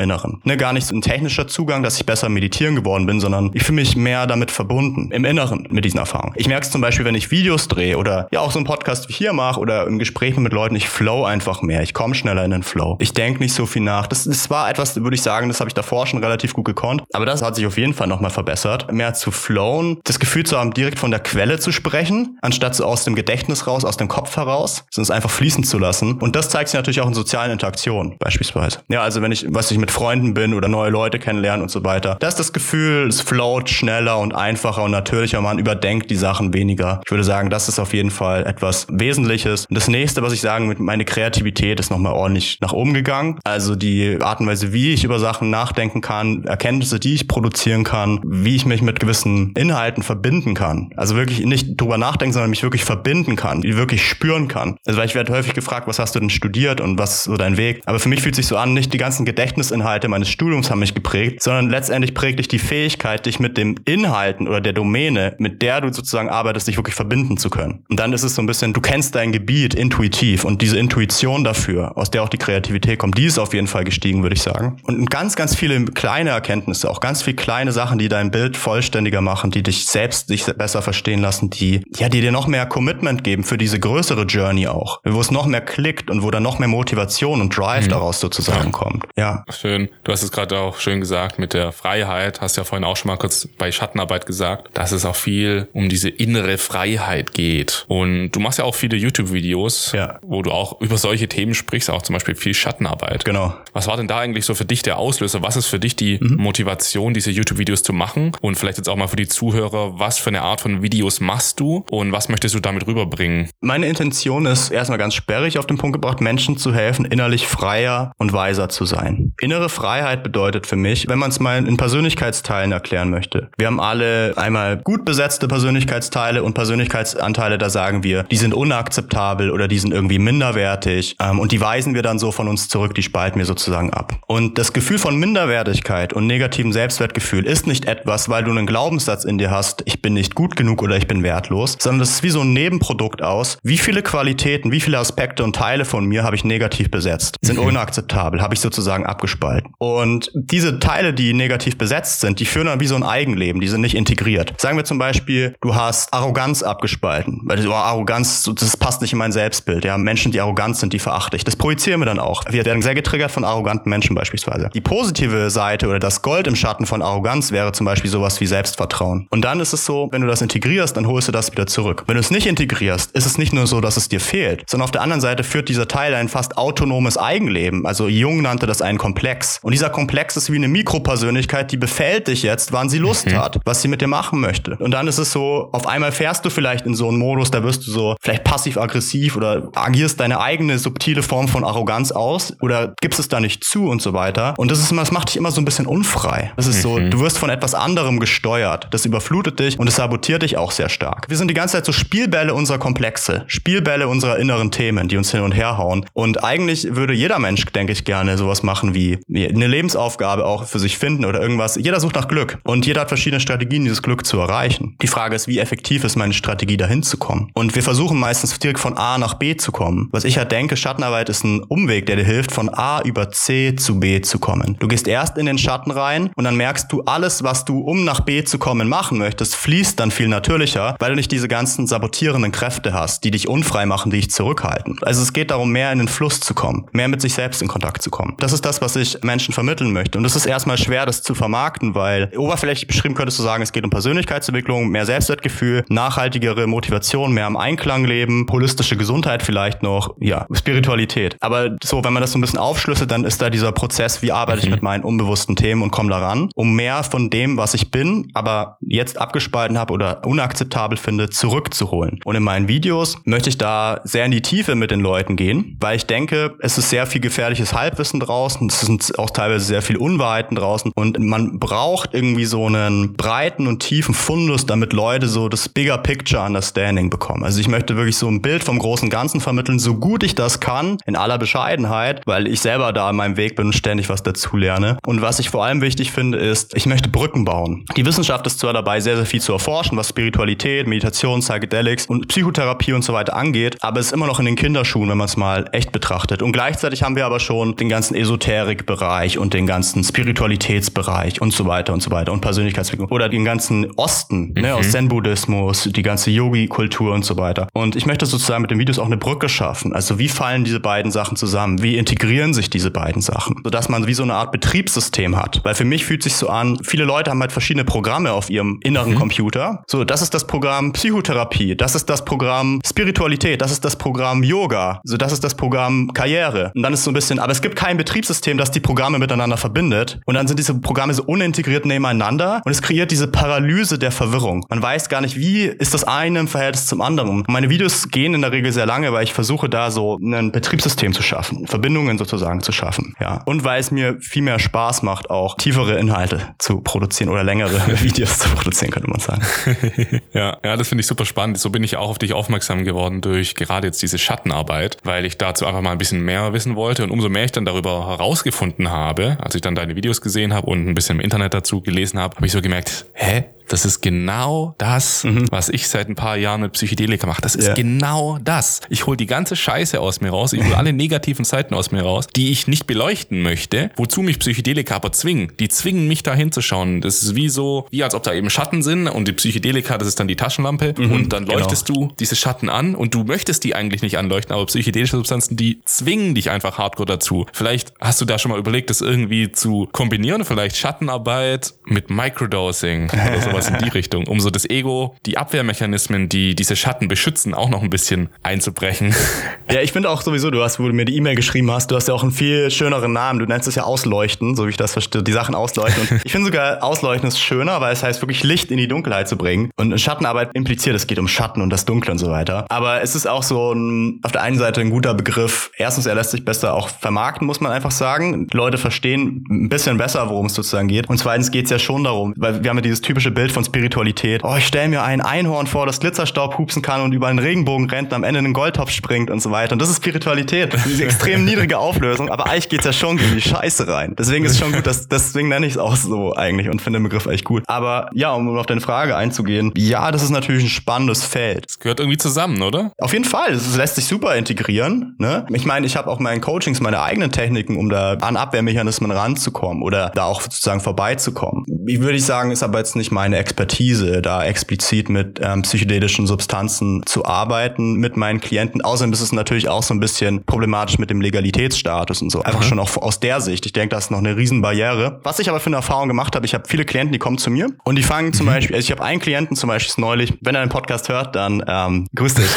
Inneren. Ne, gar nicht so ein technischer Zugang, dass ich besser meditieren geworden bin, sondern ich fühle mich mehr damit verbunden, im Inneren mit diesen Erfahrungen. Ich merke es zum Beispiel, wenn ich Videos drehe oder ja auch so einen Podcast wie hier mache oder im Gespräch mit Leuten, ich flow einfach mehr. Ich komme schneller in den Flow. Ich denke nicht so viel nach. Das, das war etwas, würde ich sagen, das habe ich davor schon relativ gut gekonnt. Aber das hat sich auf jeden Fall nochmal verbessert. Mehr zu flowen, das Gefühl zu haben, direkt von der Quelle zu sprechen, anstatt so aus dem Gedächtnis raus, aus dem Kopf heraus, sondern es einfach fließen zu lassen. Und das zeigt sich natürlich auch in sozialen Interaktionen, beispielsweise. Ja, also wenn ich, was ich mit Freunden bin oder neue Leute kennenlernen und so weiter, da ist das Gefühl, es float schneller und einfacher und natürlicher. Man überdenkt die Sachen weniger. Ich würde sagen, das ist auf jeden Fall etwas, Wesentliches. Und das nächste, was ich sagen mit meine Kreativität ist nochmal ordentlich nach oben gegangen. Also die Art und Weise, wie ich über Sachen nachdenken kann, Erkenntnisse, die ich produzieren kann, wie ich mich mit gewissen Inhalten verbinden kann. Also wirklich nicht drüber nachdenken, sondern mich wirklich verbinden kann, die wirklich spüren kann. Also weil ich werde häufig gefragt, was hast du denn studiert und was ist so dein Weg? Aber für mich fühlt sich so an, nicht die ganzen Gedächtnisinhalte meines Studiums haben mich geprägt, sondern letztendlich prägt dich die Fähigkeit, dich mit dem Inhalten oder der Domäne, mit der du sozusagen arbeitest, dich wirklich verbinden zu können. Und dann ist es so ein bisschen, du kennst dein Gebiet intuitiv und diese Intuition dafür, aus der auch die Kreativität kommt, die ist auf jeden Fall gestiegen, würde ich sagen. Und ganz, ganz viele kleine Erkenntnisse, auch ganz viele kleine Sachen, die dein Bild vollständiger machen, die dich selbst dich besser verstehen lassen, die, ja, die dir noch mehr Commitment geben für diese größere Journey auch, wo es noch mehr klickt und wo dann noch mehr Motivation und Drive mhm. daraus sozusagen kommt. Ja. Schön. Du hast es gerade auch schön gesagt mit der Freiheit, hast ja vorhin auch schon mal kurz bei Schattenarbeit gesagt, dass es auch viel um diese innere Freiheit geht. Und du machst ja auch viele YouTube-Videos, ja. wo du auch über solche Themen sprichst, auch zum Beispiel viel Schattenarbeit. Genau. Was war denn da eigentlich so für dich der Auslöser? Was ist für dich die mhm. Motivation, diese YouTube-Videos zu machen? Und vielleicht jetzt auch mal für die Zuhörer, was für eine Art von Videos machst du und was möchtest du damit rüberbringen? Meine Intention ist erstmal ganz sperrig auf den Punkt gebracht, Menschen zu helfen, innerlich freier und weiser zu sein. Innere Freiheit bedeutet für mich, wenn man es mal in Persönlichkeitsteilen erklären möchte. Wir haben alle einmal gut besetzte Persönlichkeitsteile und Persönlichkeitsanteile, da sagen wir, die sind unakzeptabel oder die sind irgendwie minderwertig ähm, und die weisen wir dann so von uns zurück, die spalten wir sozusagen ab. Und das Gefühl von Minderwertigkeit und negativem Selbstwertgefühl ist nicht etwas, weil du einen Glaubenssatz in dir hast, ich bin nicht gut genug oder ich bin wertlos, sondern das ist wie so ein Nebenprodukt aus, wie viele Qualitäten, wie viele Aspekte und Teile von mir habe ich negativ besetzt, sind mhm. unakzeptabel, habe ich sozusagen abgespalten. Und diese Teile, die negativ besetzt sind, die führen dann wie so ein Eigenleben, die sind nicht integriert. Sagen wir zum Beispiel, du hast Arroganz abgespalten, weil du, oh, Arroganz, das passt nicht in mein Selbstbild. Ja, Menschen, die arrogant sind, die verachte ich. Das projizieren wir dann auch. Wir werden sehr getriggert von arroganten Menschen beispielsweise. Die positive Seite oder das Gold im Schatten von Arroganz wäre zum Beispiel sowas wie Selbstvertrauen. Und dann ist es so, wenn du das integrierst, dann holst du das wieder zurück. Wenn du es nicht integrierst, ist es nicht nur so, dass es dir fehlt, sondern auf der anderen Seite führt dieser Teil ein fast autonomes Eigenleben. Also Jung nannte das einen Komplex. Und dieser Komplex ist wie eine Mikropersönlichkeit, die befällt dich jetzt, wann sie Lust mhm. hat, was sie mit dir machen möchte. Und dann ist es so, auf einmal fährst du vielleicht in so einen Modus, da wirst du so vielleicht passiv-aggressiv oder agierst deine eigene subtile Form von Arroganz aus oder gibst es da nicht zu und so weiter. Und das ist immer, das macht dich immer so ein bisschen unfrei. Das ist so, mhm. du wirst von etwas anderem gesteuert. Das überflutet dich und es sabotiert dich auch sehr stark. Wir sind die ganze Zeit so Spielbälle unserer Komplexe, Spielbälle unserer inneren Themen, die uns hin und her hauen. Und eigentlich würde jeder Mensch, denke ich, gerne sowas machen wie eine Lebensaufgabe auch für sich finden oder irgendwas. Jeder sucht nach Glück und jeder hat verschiedene Strategien, dieses Glück zu erreichen. Die Frage ist, wie effektiv ist meine Strategie, dahin zu kommen? Und wir versuchen meistens direkt von A nach B zu kommen. Was ich halt denke, Schattenarbeit ist ein Umweg, der dir hilft, von A über C zu B zu kommen. Du gehst erst in den Schatten rein und dann merkst du, alles, was du, um nach B zu kommen, machen möchtest, fließt dann viel natürlicher, weil du nicht diese ganzen sabotierenden Kräfte hast, die dich unfrei machen, die dich zurückhalten. Also es geht darum, mehr in den Fluss zu kommen, mehr mit sich selbst in Kontakt zu kommen. Das ist das, was ich Menschen vermitteln möchte. Und es ist erstmal schwer, das zu vermarkten, weil oberflächlich beschrieben könntest du sagen, es geht um Persönlichkeitsentwicklung, mehr Selbstwertgefühl, nachhaltigere Motivation, mehr am Einklang leben, holistische Gesundheit vielleicht noch, ja, Spiritualität. Aber so, wenn man das so ein bisschen aufschlüsselt, dann ist da dieser Prozess, wie arbeite ich mhm. mit meinen unbewussten Themen und komme daran, um mehr von dem, was ich bin, aber jetzt abgespalten habe oder unakzeptabel finde, zurückzuholen. Und in meinen Videos möchte ich da sehr in die Tiefe mit den Leuten gehen, weil ich denke, es ist sehr viel gefährliches Halbwissen draußen, es sind auch teilweise sehr viel Unwahrheiten draußen und man braucht irgendwie so einen breiten und tiefen Fundus, damit Leute so das Bigger Picture Understanding bekommen. Also ich möchte wirklich so ein Bild vom großen Ganzen vermitteln, so gut ich das kann, in aller Bescheidenheit, weil ich selber da in meinem Weg bin und ständig was dazu lerne. Und was ich vor allem wichtig finde, ist, ich möchte Brücken bauen. Die Wissenschaft ist zwar dabei, sehr, sehr viel zu erforschen, was Spiritualität, Meditation, Psychedelics und Psychotherapie und so weiter angeht, aber es ist immer noch in den Kinderschuhen, wenn man es mal echt betrachtet. Und gleichzeitig haben wir aber schon den ganzen Esoterikbereich und den ganzen Spiritualitätsbereich und so weiter und so weiter und Persönlichkeitsentwicklung oder den ganzen Osten, mhm. ne, aus Zen-Buddhismus, die ganze Yogi-Kultur und so weiter. Und ich möchte sozusagen mit den Videos auch eine Brücke schaffen. Also wie fallen diese beiden Sachen zusammen? Wie integrieren sich diese beiden Sachen? Sodass man wie so eine Art Betriebssystem hat. Weil für mich fühlt sich so an, viele Leute haben halt verschiedene Programme auf ihrem inneren mhm. Computer. So, das ist das Programm Psychotherapie, das ist das Programm Spiritualität, das ist das Programm Yoga, so das ist das Programm Karriere. Und dann ist so ein bisschen, aber es gibt kein Betriebssystem, das die Programme miteinander verbindet. Und dann sind diese Programme so unintegriert nebeneinander und es kreiert diese Paralyse der Verwirrung. Man weiß gar nicht, wie ist das eine im Verhältnis zum anderen. Und meine meine Videos gehen in der Regel sehr lange, weil ich versuche da so ein Betriebssystem zu schaffen, Verbindungen sozusagen zu schaffen. Ja. Und weil es mir viel mehr Spaß macht, auch tiefere Inhalte zu produzieren oder längere Videos zu produzieren, könnte man sagen. ja, ja, das finde ich super spannend. So bin ich auch auf dich aufmerksam geworden durch gerade jetzt diese Schattenarbeit, weil ich dazu einfach mal ein bisschen mehr wissen wollte. Und umso mehr ich dann darüber herausgefunden habe, als ich dann deine Videos gesehen habe und ein bisschen im Internet dazu gelesen habe, habe ich so gemerkt, hä? Das ist genau das, mhm. was ich seit ein paar Jahren mit Psychedelika mache. Das ist ja. genau das. Ich hole die ganze Scheiße aus mir raus. Ich hole alle negativen Seiten aus mir raus, die ich nicht beleuchten möchte, wozu mich Psychedelika aber zwingen. Die zwingen mich da hinzuschauen. Das ist wie so, wie als ob da eben Schatten sind und die Psychedelika, das ist dann die Taschenlampe mhm, und dann genau. leuchtest genau. du diese Schatten an und du möchtest die eigentlich nicht anleuchten, aber psychedelische Substanzen, die zwingen dich einfach hardcore dazu. Vielleicht hast du da schon mal überlegt, das irgendwie zu kombinieren, vielleicht Schattenarbeit mit Microdosing oder sowas sowas in die Richtung, um so das Ego, die Abwehrmechanismen, die diese Schatten beschützen, auch noch ein bisschen einzubrechen. Ja, ich finde auch sowieso, du hast, wo du mir die E-Mail geschrieben hast, du hast ja auch einen viel schöneren Namen. Du nennst es ja Ausleuchten, so wie ich das verstehe, die Sachen ausleuchten. Und ich finde sogar Ausleuchten ist schöner, weil es heißt wirklich Licht in die Dunkelheit zu bringen. Und Schattenarbeit impliziert, es geht um Schatten und das Dunkle und so weiter. Aber es ist auch so ein, auf der einen Seite ein guter Begriff. Erstens, er lässt sich besser auch vermarkten, muss man einfach sagen. Leute verstehen ein bisschen besser, worum es sozusagen geht. Und zweitens geht es ja schon darum, weil wir haben ja dieses typische Bild von Spiritualität. Oh, ich stelle mir ein Einhorn vor, das Glitzerstaub hupsen kann und über einen Regenbogen rennt und am Ende einen Goldtopf springt und so weiter. Und das ist Spiritualität. Diese extrem niedrige Auflösung. Aber eigentlich geht's ja schon gegen die Scheiße rein. Deswegen ist es schon gut, dass, deswegen nenne ich es auch so eigentlich und finde den Begriff echt gut. Aber ja, um auf deine Frage einzugehen, ja, das ist natürlich ein spannendes Feld. Es gehört irgendwie zusammen, oder? Auf jeden Fall. Es lässt sich super integrieren. Ne? Ich meine, ich habe auch meinen Coachings meine eigenen Techniken, um da an Abwehrmechanismen ranzukommen oder da auch sozusagen vorbeizukommen. Ich würde sagen, ist aber jetzt nicht meine Expertise, da explizit mit ähm, psychedelischen Substanzen zu arbeiten mit meinen Klienten. Außerdem ist es natürlich auch so ein bisschen problematisch mit dem Legalitätsstatus und so. Einfach mhm. schon auch aus der Sicht. Ich denke, das ist noch eine Riesenbarriere. Was ich aber für eine Erfahrung gemacht habe, ich habe viele Klienten, die kommen zu mir und die fangen zum mhm. Beispiel, also ich habe einen Klienten zum Beispiel neulich, wenn er den Podcast hört, dann ähm, grüß dich.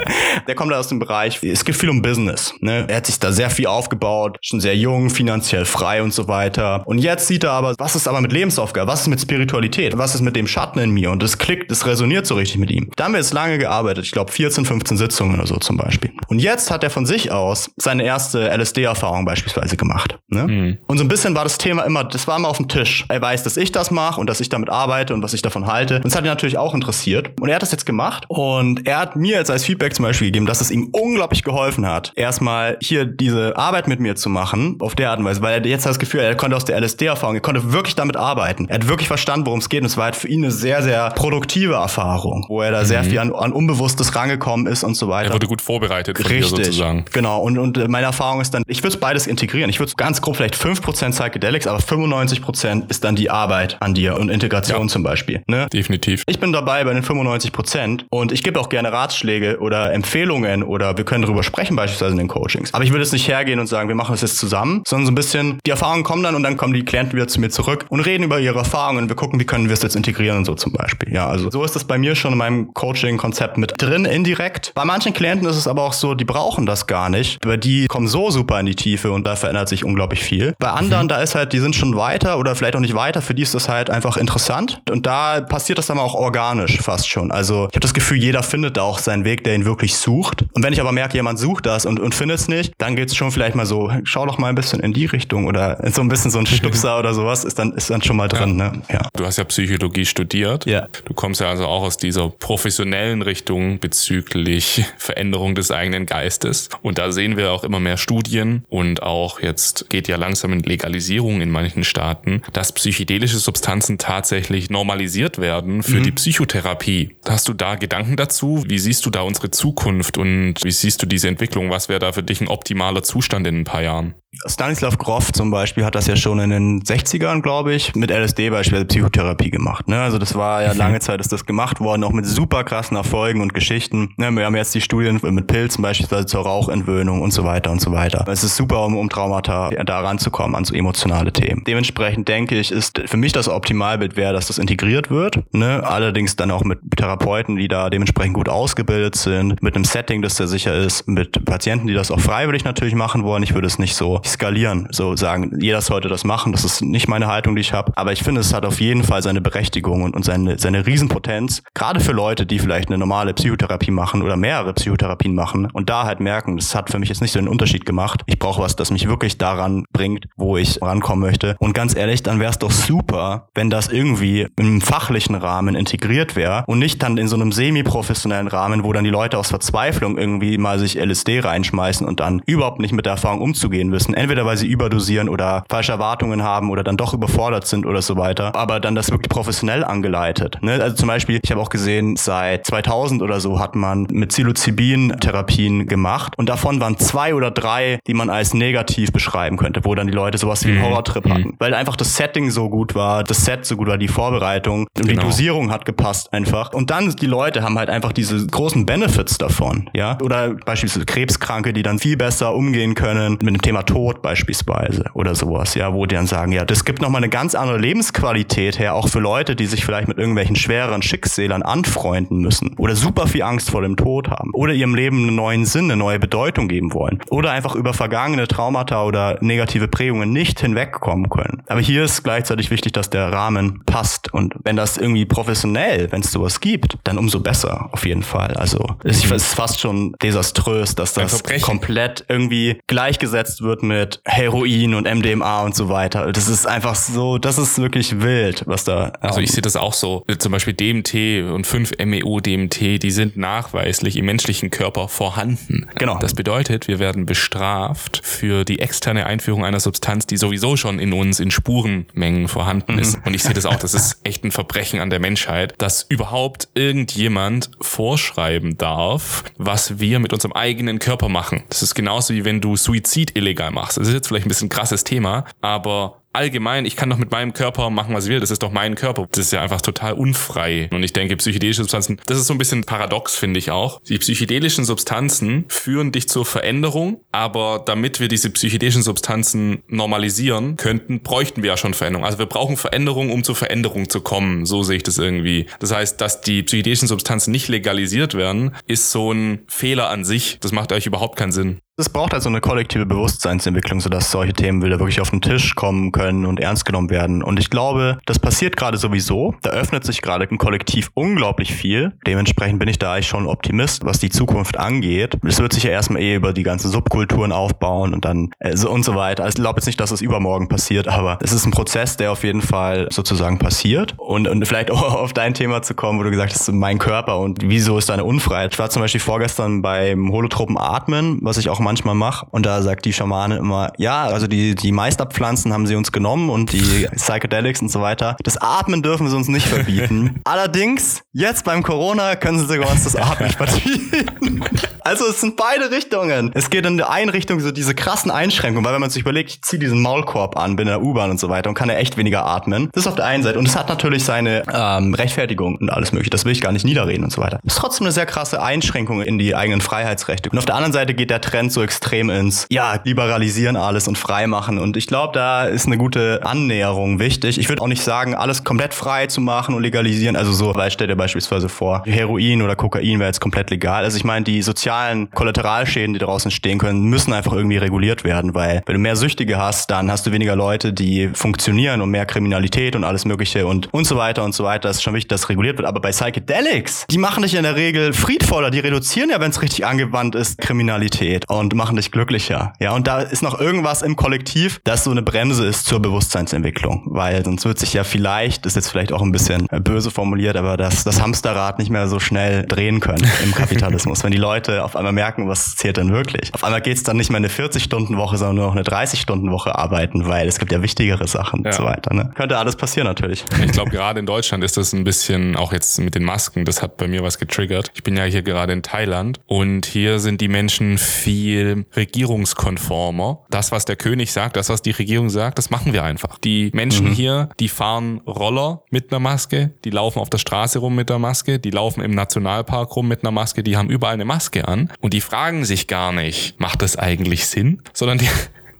der kommt da aus dem Bereich, es geht viel um Business. Ne? Er hat sich da sehr viel aufgebaut, schon sehr jung, finanziell frei und so weiter. Und jetzt sieht er aber, was ist aber mit Lebensaufgabe, was ist mit Spiritualität, was ist mit dem Schatten in mir und das klickt, das resoniert so richtig mit ihm. Da haben wir jetzt lange gearbeitet, ich glaube 14, 15 Sitzungen oder so zum Beispiel. Und jetzt hat er von sich aus seine erste LSD-Erfahrung beispielsweise gemacht. Ne? Mhm. Und so ein bisschen war das Thema immer, das war immer auf dem Tisch. Er weiß, dass ich das mache und dass ich damit arbeite und was ich davon halte. Und das hat ihn natürlich auch interessiert. Und er hat das jetzt gemacht und er hat mir jetzt als Feedback zum Beispiel gegeben, dass es ihm unglaublich geholfen hat, erstmal hier diese Arbeit mit mir zu machen, auf der Art und Weise, weil er jetzt hat das Gefühl, er konnte aus der LSD-Erfahrung, er konnte wirklich damit arbeiten. Er hat wirklich verstanden, worum es geht und es war halt für ihn eine sehr, sehr produktive Erfahrung, wo er da mhm. sehr viel an, an Unbewusstes rangekommen ist und so weiter. Er wurde gut vorbereitet von Richtig, sozusagen. Genau. Und, und meine Erfahrung ist dann, ich würde beides integrieren. Ich würde ganz grob vielleicht 5% Psychedelics, aber 95% ist dann die Arbeit an dir und Integration ja. zum Beispiel. Ne? Definitiv. Ich bin dabei bei den 95% und ich gebe auch gerne Ratschläge oder Empfehlungen oder wir können darüber sprechen, beispielsweise in den Coachings. Aber ich würde jetzt nicht hergehen und sagen, wir machen das jetzt zusammen, sondern so ein bisschen, die Erfahrungen kommen dann und dann kommen die Klienten wieder zu mir zurück und reden über ihre Erfahrungen. Wir gucken, wie können wir es jetzt integrieren und so zum Beispiel. Ja, also so ist das bei mir schon in meinem Coaching-Konzept mit drin, indirekt. Bei manchen Klienten ist es aber auch so, die brauchen das gar nicht. Weil die kommen so super in die Tiefe und da verändert sich unglaublich viel. Bei anderen, mhm. da ist halt, die sind schon weiter oder vielleicht auch nicht weiter, für die ist das halt einfach interessant. Und da passiert das dann auch organisch fast schon. Also ich habe das Gefühl, jeder findet da auch seinen Weg, der ihn wirklich sucht. Und wenn ich aber merke, jemand sucht das und, und findet es nicht, dann geht es schon vielleicht mal so, schau doch mal ein bisschen in die Richtung oder so ein bisschen so ein Stupser oder sowas ist dann, ist dann schon mal drin. Ja. Ne? Ja. Du hast ja Psychologie studiert. Ja. Du kommst ja also auch aus dieser professionellen Richtung bezüglich Veränderung des eigenen Geistes. Und da sehen wir auch immer mehr Studien und auch jetzt geht ja langsam in Legalisierung in manchen Staaten, dass psychedelische Substanzen tatsächlich normalisiert werden für mhm. die Psychotherapie. Hast du da Gedanken dazu? Wie siehst du da unsere Zukunft und wie siehst du diese Entwicklung? Was wäre da für dich ein optimaler Zustand in ein paar Jahren? Stanislav Grof zum Beispiel hat das ja schon in den 60ern, glaube ich, mit LSD beispielsweise Psychotherapie gemacht. Ne? Also das war ja lange Zeit, ist das gemacht worden, auch mit super krassen Erfolgen und Geschichten. Ne? Wir haben jetzt die Studien mit Pilzen beispielsweise zur Rauchentwöhnung und so weiter und so weiter. Es ist super, um, um Traumata da ranzukommen, an so emotionale Themen. Dementsprechend denke ich, ist für mich das Optimalbild wäre, dass das integriert wird. Ne? Allerdings dann auch mit Therapeuten, die da dementsprechend gut ausgebildet sind, mit einem Setting, das sehr sicher ist, mit Patienten, die das auch freiwillig natürlich machen wollen. Ich würde es nicht so so skalieren, so sagen, jeder sollte das machen. Das ist nicht meine Haltung, die ich habe. Aber ich finde, es hat auf jeden Fall seine Berechtigung und, und seine, seine Riesenpotenz. Gerade für Leute, die vielleicht eine normale Psychotherapie machen oder mehrere Psychotherapien machen und da halt merken, das hat für mich jetzt nicht so einen Unterschied gemacht. Ich brauche was, das mich wirklich daran bringt, wo ich rankommen möchte. Und ganz ehrlich, dann wäre es doch super, wenn das irgendwie im fachlichen Rahmen integriert wäre und nicht dann in so einem semi-professionellen Rahmen, wo dann die Leute aus Verzweiflung irgendwie mal sich LSD reinschmeißen und dann überhaupt nicht mit der Erfahrung umzugehen wissen. Entweder weil sie überdosieren oder falsche Erwartungen haben oder dann doch überfordert sind oder so weiter. Aber dann das wirklich professionell angeleitet. Ne? Also zum Beispiel, ich habe auch gesehen, seit 2000 oder so hat man mit Psilocybin Therapien gemacht und davon waren zwei oder drei, die man als negativ beschreiben könnte, wo dann die Leute sowas wie einen mhm. Horrortrip mhm. hatten. Weil einfach das Setting so gut war, das Set so gut war, die Vorbereitung und genau. die Dosierung hat gepasst einfach. Und dann die Leute haben halt einfach diese großen Benefits davon, ja. Oder beispielsweise Krebskranke, die dann viel besser umgehen können mit dem Thema Tod beispielsweise oder sowas, ja, wo die dann sagen, ja, das gibt nochmal eine ganz andere Lebensqualität her, auch für Leute, die sich vielleicht mit irgendwelchen schwereren Schicksälern anfreunden müssen oder super viel Angst vor dem Tod haben oder ihrem Leben einen neuen Sinn, eine neue Bedeutung geben wollen oder einfach über vergangene Traumata oder negative Prägungen nicht hinwegkommen können. Aber hier ist gleichzeitig wichtig, dass der Rahmen passt und wenn das irgendwie professionell, wenn es sowas gibt, dann umso besser auf jeden Fall. Also es ist fast schon desaströs, dass das komplett irgendwie gleichgesetzt wird mit Heroin und MDMA und so weiter. Das ist einfach so, das ist wirklich wild, was da. Also ich sehe das auch so. Zum Beispiel DMT und 5-MeO-DMT, die sind nachweislich im menschlichen Körper vorhanden. Genau. Das bedeutet, wir werden bestraft für die externe Einführung einer Substanz, die sowieso schon in uns in Spurenmengen vorhanden mhm. ist. Und ich sehe das auch, das ist echt ein Verbrechen an der Menschheit, dass überhaupt irgendjemand vorschreiben darf, was wir mit unserem eigenen Körper machen. Das ist genauso wie wenn du Suizid illegal machst. Das ist jetzt vielleicht ein bisschen krasses Thema, aber allgemein, ich kann doch mit meinem Körper machen, was ich will. Das ist doch mein Körper. Das ist ja einfach total unfrei. Und ich denke, psychedelische Substanzen, das ist so ein bisschen paradox, finde ich auch. Die psychedelischen Substanzen führen dich zur Veränderung, aber damit wir diese psychedelischen Substanzen normalisieren könnten, bräuchten wir ja schon Veränderung. Also wir brauchen Veränderung, um zur Veränderung zu kommen. So sehe ich das irgendwie. Das heißt, dass die psychedelischen Substanzen nicht legalisiert werden, ist so ein Fehler an sich. Das macht euch überhaupt keinen Sinn. Es braucht also eine kollektive Bewusstseinsentwicklung, sodass solche Themen wieder wirklich auf den Tisch kommen können und ernst genommen werden. Und ich glaube, das passiert gerade sowieso. Da öffnet sich gerade im Kollektiv unglaublich viel. Dementsprechend bin ich da eigentlich schon Optimist, was die Zukunft angeht. Es wird sich ja erstmal eh über die ganzen Subkulturen aufbauen und dann äh, so und so weiter. Also ich glaube jetzt nicht, dass es übermorgen passiert, aber es ist ein Prozess, der auf jeden Fall sozusagen passiert. Und, und vielleicht auch auf dein Thema zu kommen, wo du gesagt hast, mein Körper und wieso ist deine Unfreiheit. Ich war zum Beispiel vorgestern beim holotropen Atmen, was ich auch manchmal mache. Und da sagt die Schamane immer, ja, also die, die Meisterpflanzen haben sie uns genommen und die Psychedelics und so weiter. Das Atmen dürfen sie uns nicht verbieten. Allerdings, jetzt beim Corona können sie sogar uns das Atmen verbieten. also es sind beide Richtungen. Es geht in der einen Richtung so diese krassen Einschränkungen, weil wenn man sich überlegt, ich ziehe diesen Maulkorb an, bin in der U-Bahn und so weiter und kann ja echt weniger atmen. Das ist auf der einen Seite. Und es hat natürlich seine ähm, Rechtfertigung und alles mögliche. Das will ich gar nicht niederreden und so weiter. Das ist trotzdem eine sehr krasse Einschränkung in die eigenen Freiheitsrechte. Und auf der anderen Seite geht der Trend so so extrem ins, ja, liberalisieren alles und frei machen. Und ich glaube, da ist eine gute Annäherung wichtig. Ich würde auch nicht sagen, alles komplett frei zu machen und legalisieren. Also so, weil stell dir beispielsweise vor, Heroin oder Kokain wäre jetzt komplett legal. Also ich meine, die sozialen Kollateralschäden, die daraus entstehen können, müssen einfach irgendwie reguliert werden, weil wenn du mehr Süchtige hast, dann hast du weniger Leute, die funktionieren und mehr Kriminalität und alles Mögliche und und so weiter und so weiter. Das ist schon wichtig, dass reguliert wird. Aber bei Psychedelics, die machen dich in der Regel friedvoller. Die reduzieren ja, wenn es richtig angewandt ist, Kriminalität. Und machen dich glücklicher. Ja, und da ist noch irgendwas im Kollektiv, das so eine Bremse ist zur Bewusstseinsentwicklung, weil sonst wird sich ja vielleicht, ist jetzt vielleicht auch ein bisschen böse formuliert, aber das, das Hamsterrad nicht mehr so schnell drehen können im Kapitalismus. Wenn die Leute auf einmal merken, was zählt denn wirklich? Auf einmal geht es dann nicht mehr eine 40-Stunden-Woche, sondern nur noch eine 30-Stunden-Woche arbeiten, weil es gibt ja wichtigere Sachen ja. und so weiter. Ne? Könnte alles passieren natürlich. Ich glaube, gerade in Deutschland ist das ein bisschen, auch jetzt mit den Masken, das hat bei mir was getriggert. Ich bin ja hier gerade in Thailand und hier sind die Menschen viel regierungskonformer. Das, was der König sagt, das, was die Regierung sagt, das machen wir einfach. Die Menschen mhm. hier, die fahren Roller mit einer Maske, die laufen auf der Straße rum mit der Maske, die laufen im Nationalpark rum mit einer Maske, die haben überall eine Maske an und die fragen sich gar nicht, macht das eigentlich Sinn? Sondern die,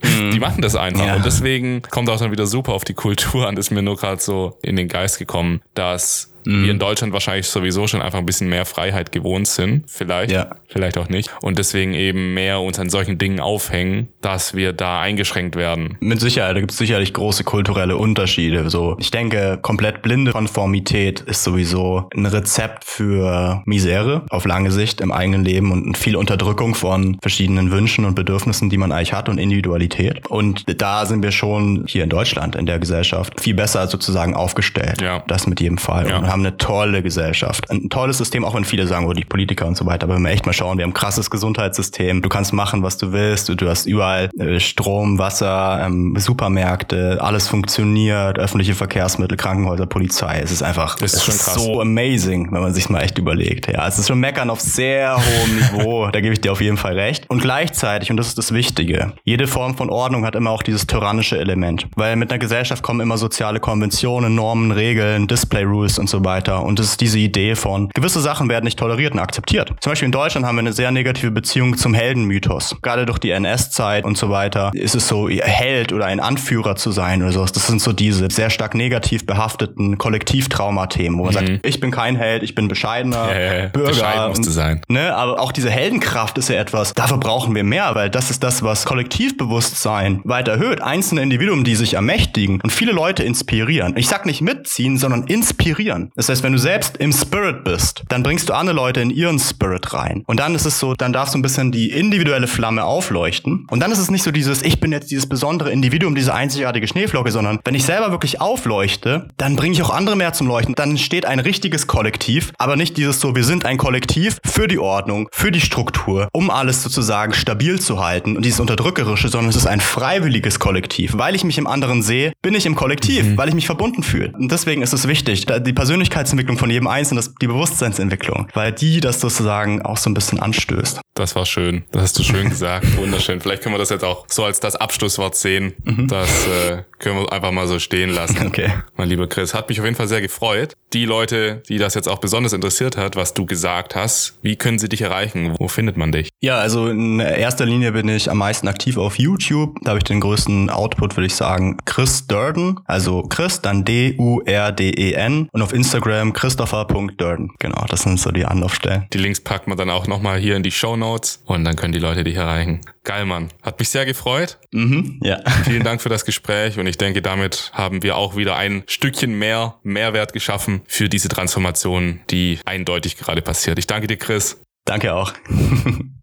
mhm. die machen das einfach. Ja. Und deswegen kommt auch dann wieder super auf die Kultur an. Das ist mir nur gerade so in den Geist gekommen, dass mhm. wir in Deutschland wahrscheinlich sowieso schon einfach ein bisschen mehr Freiheit gewohnt sind. Vielleicht, ja. vielleicht auch nicht. Und deswegen eben mehr uns an solchen Dingen aufhängen, dass wir da eingeschränkt werden. Mit Sicherheit, da gibt es sicherlich große kulturelle Unterschiede. So, ich denke, komplett blinde Konformität ist sowieso ein Rezept für Misere auf lange Sicht im eigenen Leben und viel Unterdrückung von verschiedenen Wünschen und Bedürfnissen, die man eigentlich hat und Individualität. Und da sind wir schon hier in Deutschland in der Gesellschaft viel besser sozusagen aufgestellt. Ja. Das mit jedem Fall. Ja. Und haben eine tolle Gesellschaft. Ein tolles System, auch wenn viele sagen, oh, die Politiker und so weiter. Aber wenn wir echt mal schauen, wir haben ein krasses Gesundheitssystem. Du kannst machen, was du willst. Du, du hast überall äh, Strom, Wasser, ähm, Supermärkte, alles funktioniert, öffentliche Verkehrsmittel, Krankenhäuser, Polizei. Es ist einfach das ist schon krass. so amazing, wenn man sich mal echt überlegt. Ja, es ist schon meckern auf sehr hohem Niveau. da gebe ich dir auf jeden Fall recht. Und gleichzeitig, und das ist das Wichtige, jede Form von Ordnung hat immer auch dieses tyrannische Element. Weil mit einer Gesellschaft kommen immer soziale Konventionen, Normen, Regeln, Display Rules und so weiter. Und das ist diese Idee von, gewisse Sachen werden nicht toleriert und akzeptiert. Zum Beispiel in Deutschland haben wir eine sehr negative Beziehung zum Heldenmythos. Gerade durch die NS-Zeit und so weiter ist es so, Held oder ein Anführer zu sein oder sowas. Das sind so diese sehr stark negativ behafteten Kollektivtraumathemen, wo man mhm. sagt, ich bin kein Held, ich bin bescheidener äh, Bürger. Bescheiden musste sein. Ne? Aber auch diese Heldenkraft ist ja etwas, dafür brauchen wir mehr, weil das ist das, was Kollektivbewusstsein weiter erhöht. Einzelne Individuen, die sich ermächtigen und viele Leute inspirieren. Ich sag nicht mitziehen, sondern inspirieren. Das heißt, wenn du selbst im Spirit bist, dann bringst du andere Leute in ihren Spirit rein. Und dann ist es so, dann darfst du ein bisschen die individuelle Flamme aufleuchten. Und dann ist es nicht so dieses, ich bin jetzt dieses besondere Individuum, diese einzigartige Schneeflocke, sondern wenn ich selber wirklich aufleuchte, dann bringe ich auch andere mehr zum Leuchten. Dann entsteht ein richtiges Kollektiv, aber nicht dieses so, wir sind ein Kollektiv für die Ordnung, für die Struktur, um alles sozusagen stabil zu halten und dieses Unterdrückerische, sondern es ist ein freiwilliges Kollektiv. Weil ich mich im anderen sehe, bin ich im Kollektiv, mhm. weil ich mich verbunden fühle. Und deswegen ist es wichtig, die Persönlichkeitsentwicklung von jedem Einzelnen, die Bewusstseinsentwicklung, weil die das sozusagen auch so ein bisschen anstößt. Das war schön. Das hast du schön gesagt. Wunderschön. Vielleicht können wir das jetzt auch so als das Abschlusswort sehen. Mhm. Das äh, können wir einfach mal so stehen lassen. Okay. Mein lieber Chris, hat mich auf jeden Fall sehr gefreut. Die Leute, die das jetzt auch besonders interessiert hat, was du gesagt hast, wie können sie dich erreichen? Wo findet man dich? Ja, also in erster Linie bin ich am meisten aktiv auf YouTube. Da habe ich den größten Output, würde ich sagen, Chris Durden. Also Chris, dann D-U-R-D-E-N. Und auf Instagram christopher.durden. Genau, das sind so die Anlaufstellen. Die Links packen wir dann auch nochmal hier in die Show Notes und dann können die Leute dich erreichen. Geil, Mann. Hat mich sehr gefreut. Mhm, ja. Vielen Dank für das Gespräch und ich denke, damit haben wir auch wieder ein Stückchen mehr Mehrwert geschaffen für diese Transformation, die eindeutig gerade passiert. Ich danke dir, Chris. Danke auch.